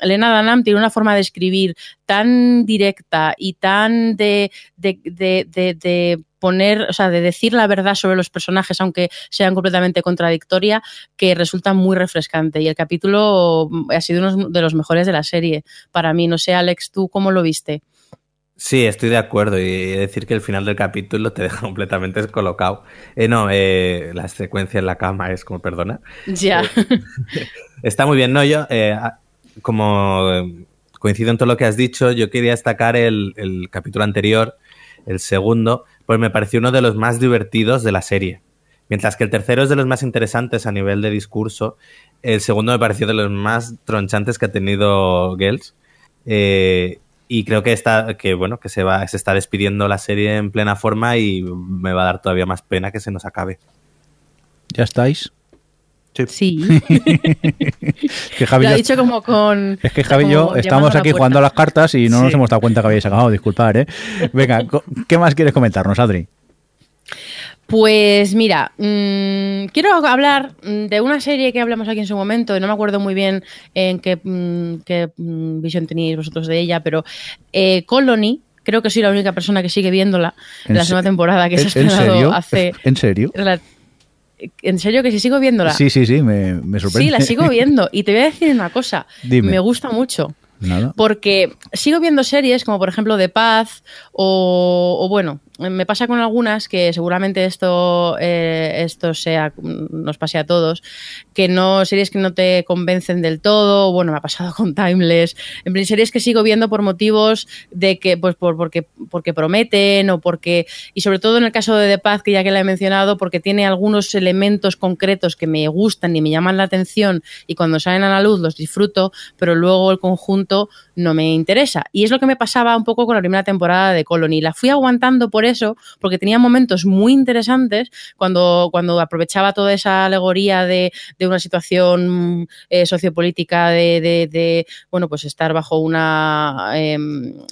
Elena Danam tiene una forma de escribir tan directa y tan de, de, de, de poner, o sea, de decir la verdad sobre los personajes, aunque sean completamente contradictoria, que resulta muy refrescante. Y el capítulo ha sido uno de los mejores de la serie. Para mí, no sé, Alex, ¿tú cómo lo viste? Sí, estoy de acuerdo y decir que el final del capítulo te deja completamente descolocado. Eh, no, eh, la secuencia en la cama es como, perdona. Ya. Está muy bien, ¿no? Yo, eh, como coincido en todo lo que has dicho, yo quería destacar el, el capítulo anterior, el segundo, pues me pareció uno de los más divertidos de la serie. Mientras que el tercero es de los más interesantes a nivel de discurso, el segundo me pareció de los más tronchantes que ha tenido Gels. Eh, y creo que está que bueno que se va se está despidiendo la serie en plena forma y me va a dar todavía más pena que se nos acabe ya estáis sí, sí. que Javi lo ha dicho como con es que Javi y yo estamos aquí jugando a las cartas y no sí. nos hemos dado cuenta que habéis acabado disculpar eh venga qué más quieres comentarnos Adri pues mira, mmm, quiero hablar de una serie que hablamos aquí en su momento, y no me acuerdo muy bien en qué, mmm, qué mmm, visión teníais vosotros de ella, pero eh, Colony, creo que soy la única persona que sigue viéndola en la segunda temporada que se ha estrenado hace... ¿En serio? ¿En serio que si sigo viéndola? Sí, sí, sí, me, me sorprende. Sí, la sigo viendo. Y te voy a decir una cosa. Dime. Me gusta mucho. Nada. Porque sigo viendo series como por ejemplo The Path o, o bueno, me pasa con algunas que seguramente esto, eh, esto sea, nos pase a todos, que no, series que no te convencen del todo, bueno, me ha pasado con Timeless, en series que sigo viendo por motivos de que, pues por, porque, porque prometen o porque, y sobre todo en el caso de The Path, que ya que la he mencionado, porque tiene algunos elementos concretos que me gustan y me llaman la atención y cuando salen a la luz los disfruto, pero luego el conjunto no me interesa. Y es lo que me pasaba un poco con la primera temporada de Colony. La fui aguantando por eso, porque tenía momentos muy interesantes cuando, cuando aprovechaba toda esa alegoría de, de una situación eh, sociopolítica de, de, de, bueno, pues estar bajo una, eh,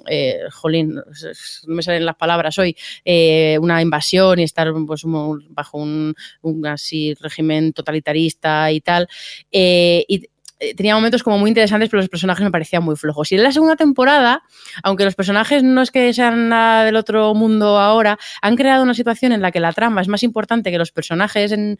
eh, jolín, no me salen las palabras hoy, eh, una invasión y estar pues un, bajo un, un, así régimen totalitarista y tal. Eh, y tenía momentos como muy interesantes, pero los personajes me parecían muy flojos. Y en la segunda temporada, aunque los personajes no es que sean nada del otro mundo ahora, han creado una situación en la que la trama es más importante que los personajes, en,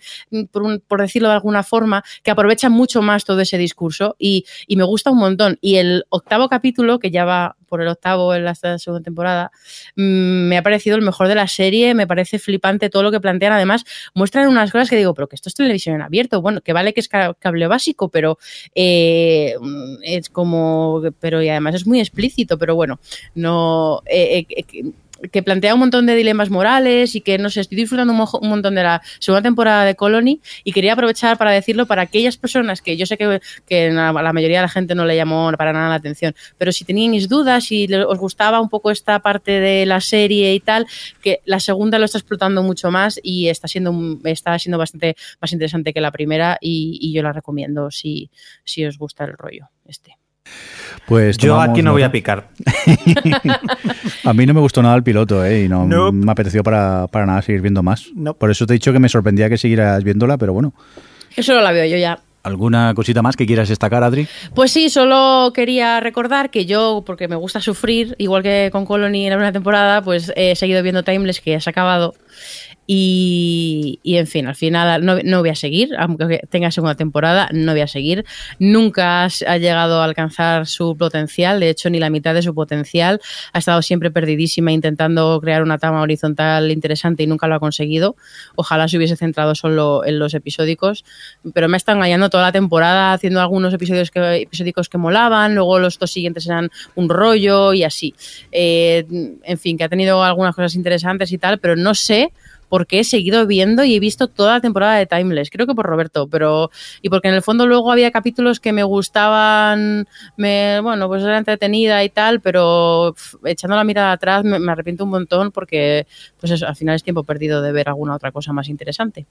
por, decirlo de alguna forma, que aprovechan mucho más todo ese discurso y, me gusta un montón. Y el octavo capítulo, que ya va por el octavo en la segunda temporada, mmm, me ha parecido el mejor de la serie, me parece flipante todo lo que plantean. Además, muestran unas cosas que digo, pero que esto es televisión en abierto. Bueno, que vale que es cable básico, pero eh, es como, pero y además es muy explícito, pero bueno, no, eh, eh, que plantea un montón de dilemas morales y que, no sé, estoy disfrutando un, un, montón de la segunda temporada de Colony y quería aprovechar para decirlo para aquellas personas que yo sé que, que la mayoría de la gente no le llamó para nada la atención, pero si teníais dudas si os gustaba un poco esta parte de la serie y tal, que la segunda lo está explotando mucho más y está siendo, está siendo bastante más interesante que la primera y, y yo la recomiendo si, si os gusta el rollo este. Pues yo aquí no nota. voy a picar. a mí no me gustó nada el piloto, ¿eh? Y no nope. me apeteció para, para, nada seguir viendo más. Nope. Por eso te he dicho que me sorprendía que siguieras viéndola, pero bueno. Eso no la veo yo ya. ¿Alguna cosita más que quieras destacar, Adri? Pues sí, solo quería recordar que yo, porque me gusta sufrir, igual que con Colony en la primera temporada, pues he seguido viendo Timeless, que ya se ha acabado. Y, y, en fin, al final no, no, voy a seguir, aunque tenga segunda temporada, no voy a seguir. Nunca ha llegado a alcanzar su potencial, de hecho, ni la mitad de su potencial. Ha estado siempre perdidísima intentando crear una trama horizontal interesante y nunca lo ha conseguido. Ojalá se hubiese centrado solo en los episódicos, pero me ha estado engañando toda la temporada haciendo algunos episodios que, episódicos que molaban, luego los dos siguientes eran un rollo y así. Eh, en fin, que ha tenido algunas cosas interesantes y tal, pero no sé porque he seguido viendo y he visto toda la temporada de Timeless, creo que por Roberto, pero y porque en el fondo luego había capítulos que me gustaban, me, bueno, pues era entretenida y tal, pero pff, echando la mirada atrás me, me, arrepiento un montón porque pues eso, al final es tiempo perdido de ver alguna otra cosa más interesante.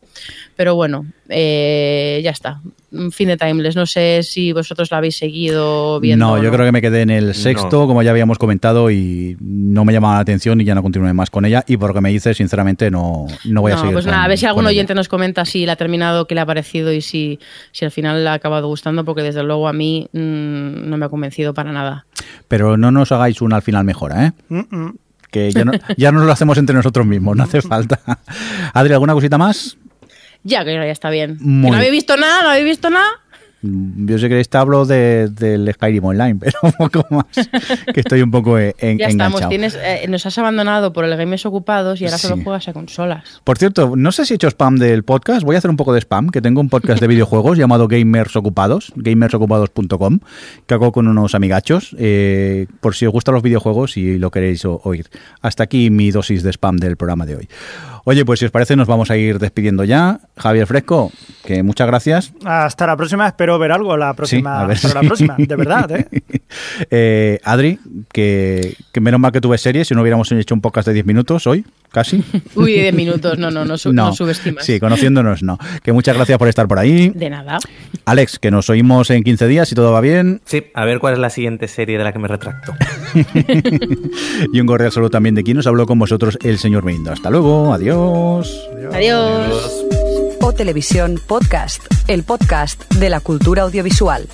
Pero bueno, eh, ya está. Fin de Timeless, no sé si vosotros la habéis seguido viendo. No, yo no. creo que me quedé en el sexto, no. como ya habíamos comentado, y no me llamaba la atención y ya no continué más con ella. Y por lo que me dice, sinceramente, no, no voy a no, seguir. Pues nada, a ver si algún oyente nos comenta si la ha terminado, qué le ha parecido y si, si al final le ha acabado gustando, porque desde luego a mí mmm, no me ha convencido para nada. Pero no nos hagáis una al final mejora, ¿eh? Mm -mm. Que ya, no, ya nos lo hacemos entre nosotros mismos, no hace falta. Adri, ¿alguna cosita más? Ya, que ya está bien. Muy... ¿Que no habéis visto nada? ¿No habéis visto nada? Yo sé que te hablo de, del Skyrim Online, pero un poco más, que estoy un poco en, ya enganchado. estamos, tienes, eh, nos has abandonado por el Games Ocupados y ahora sí. solo juegas a consolas. Por cierto, no sé si he hecho spam del podcast, voy a hacer un poco de spam, que tengo un podcast de videojuegos llamado Gamers Ocupados, gamersocupados.com, que hago con unos amigachos, eh, por si os gustan los videojuegos y lo queréis oír. Hasta aquí mi dosis de spam del programa de hoy. Oye, pues si os parece nos vamos a ir despidiendo ya. Javier Fresco, que muchas gracias. Hasta la próxima, espero ver algo la próxima, sí, la próxima, de verdad. ¿eh? eh Adri, que, que, menos mal que tuve series, si no hubiéramos hecho un podcast de 10 minutos hoy, casi. Uy, 10 minutos, no, no, no, su no, no subestimas. Sí, conociéndonos, no. Que muchas gracias por estar por ahí. De nada. Alex, que nos oímos en 15 días, si todo va bien. Sí, a ver cuál es la siguiente serie de la que me retracto. y un cordial saludo también de quien nos habló con vosotros, el señor Merindo. Hasta luego, adiós. Adiós. Adiós. O Televisión Podcast, el podcast de la cultura audiovisual.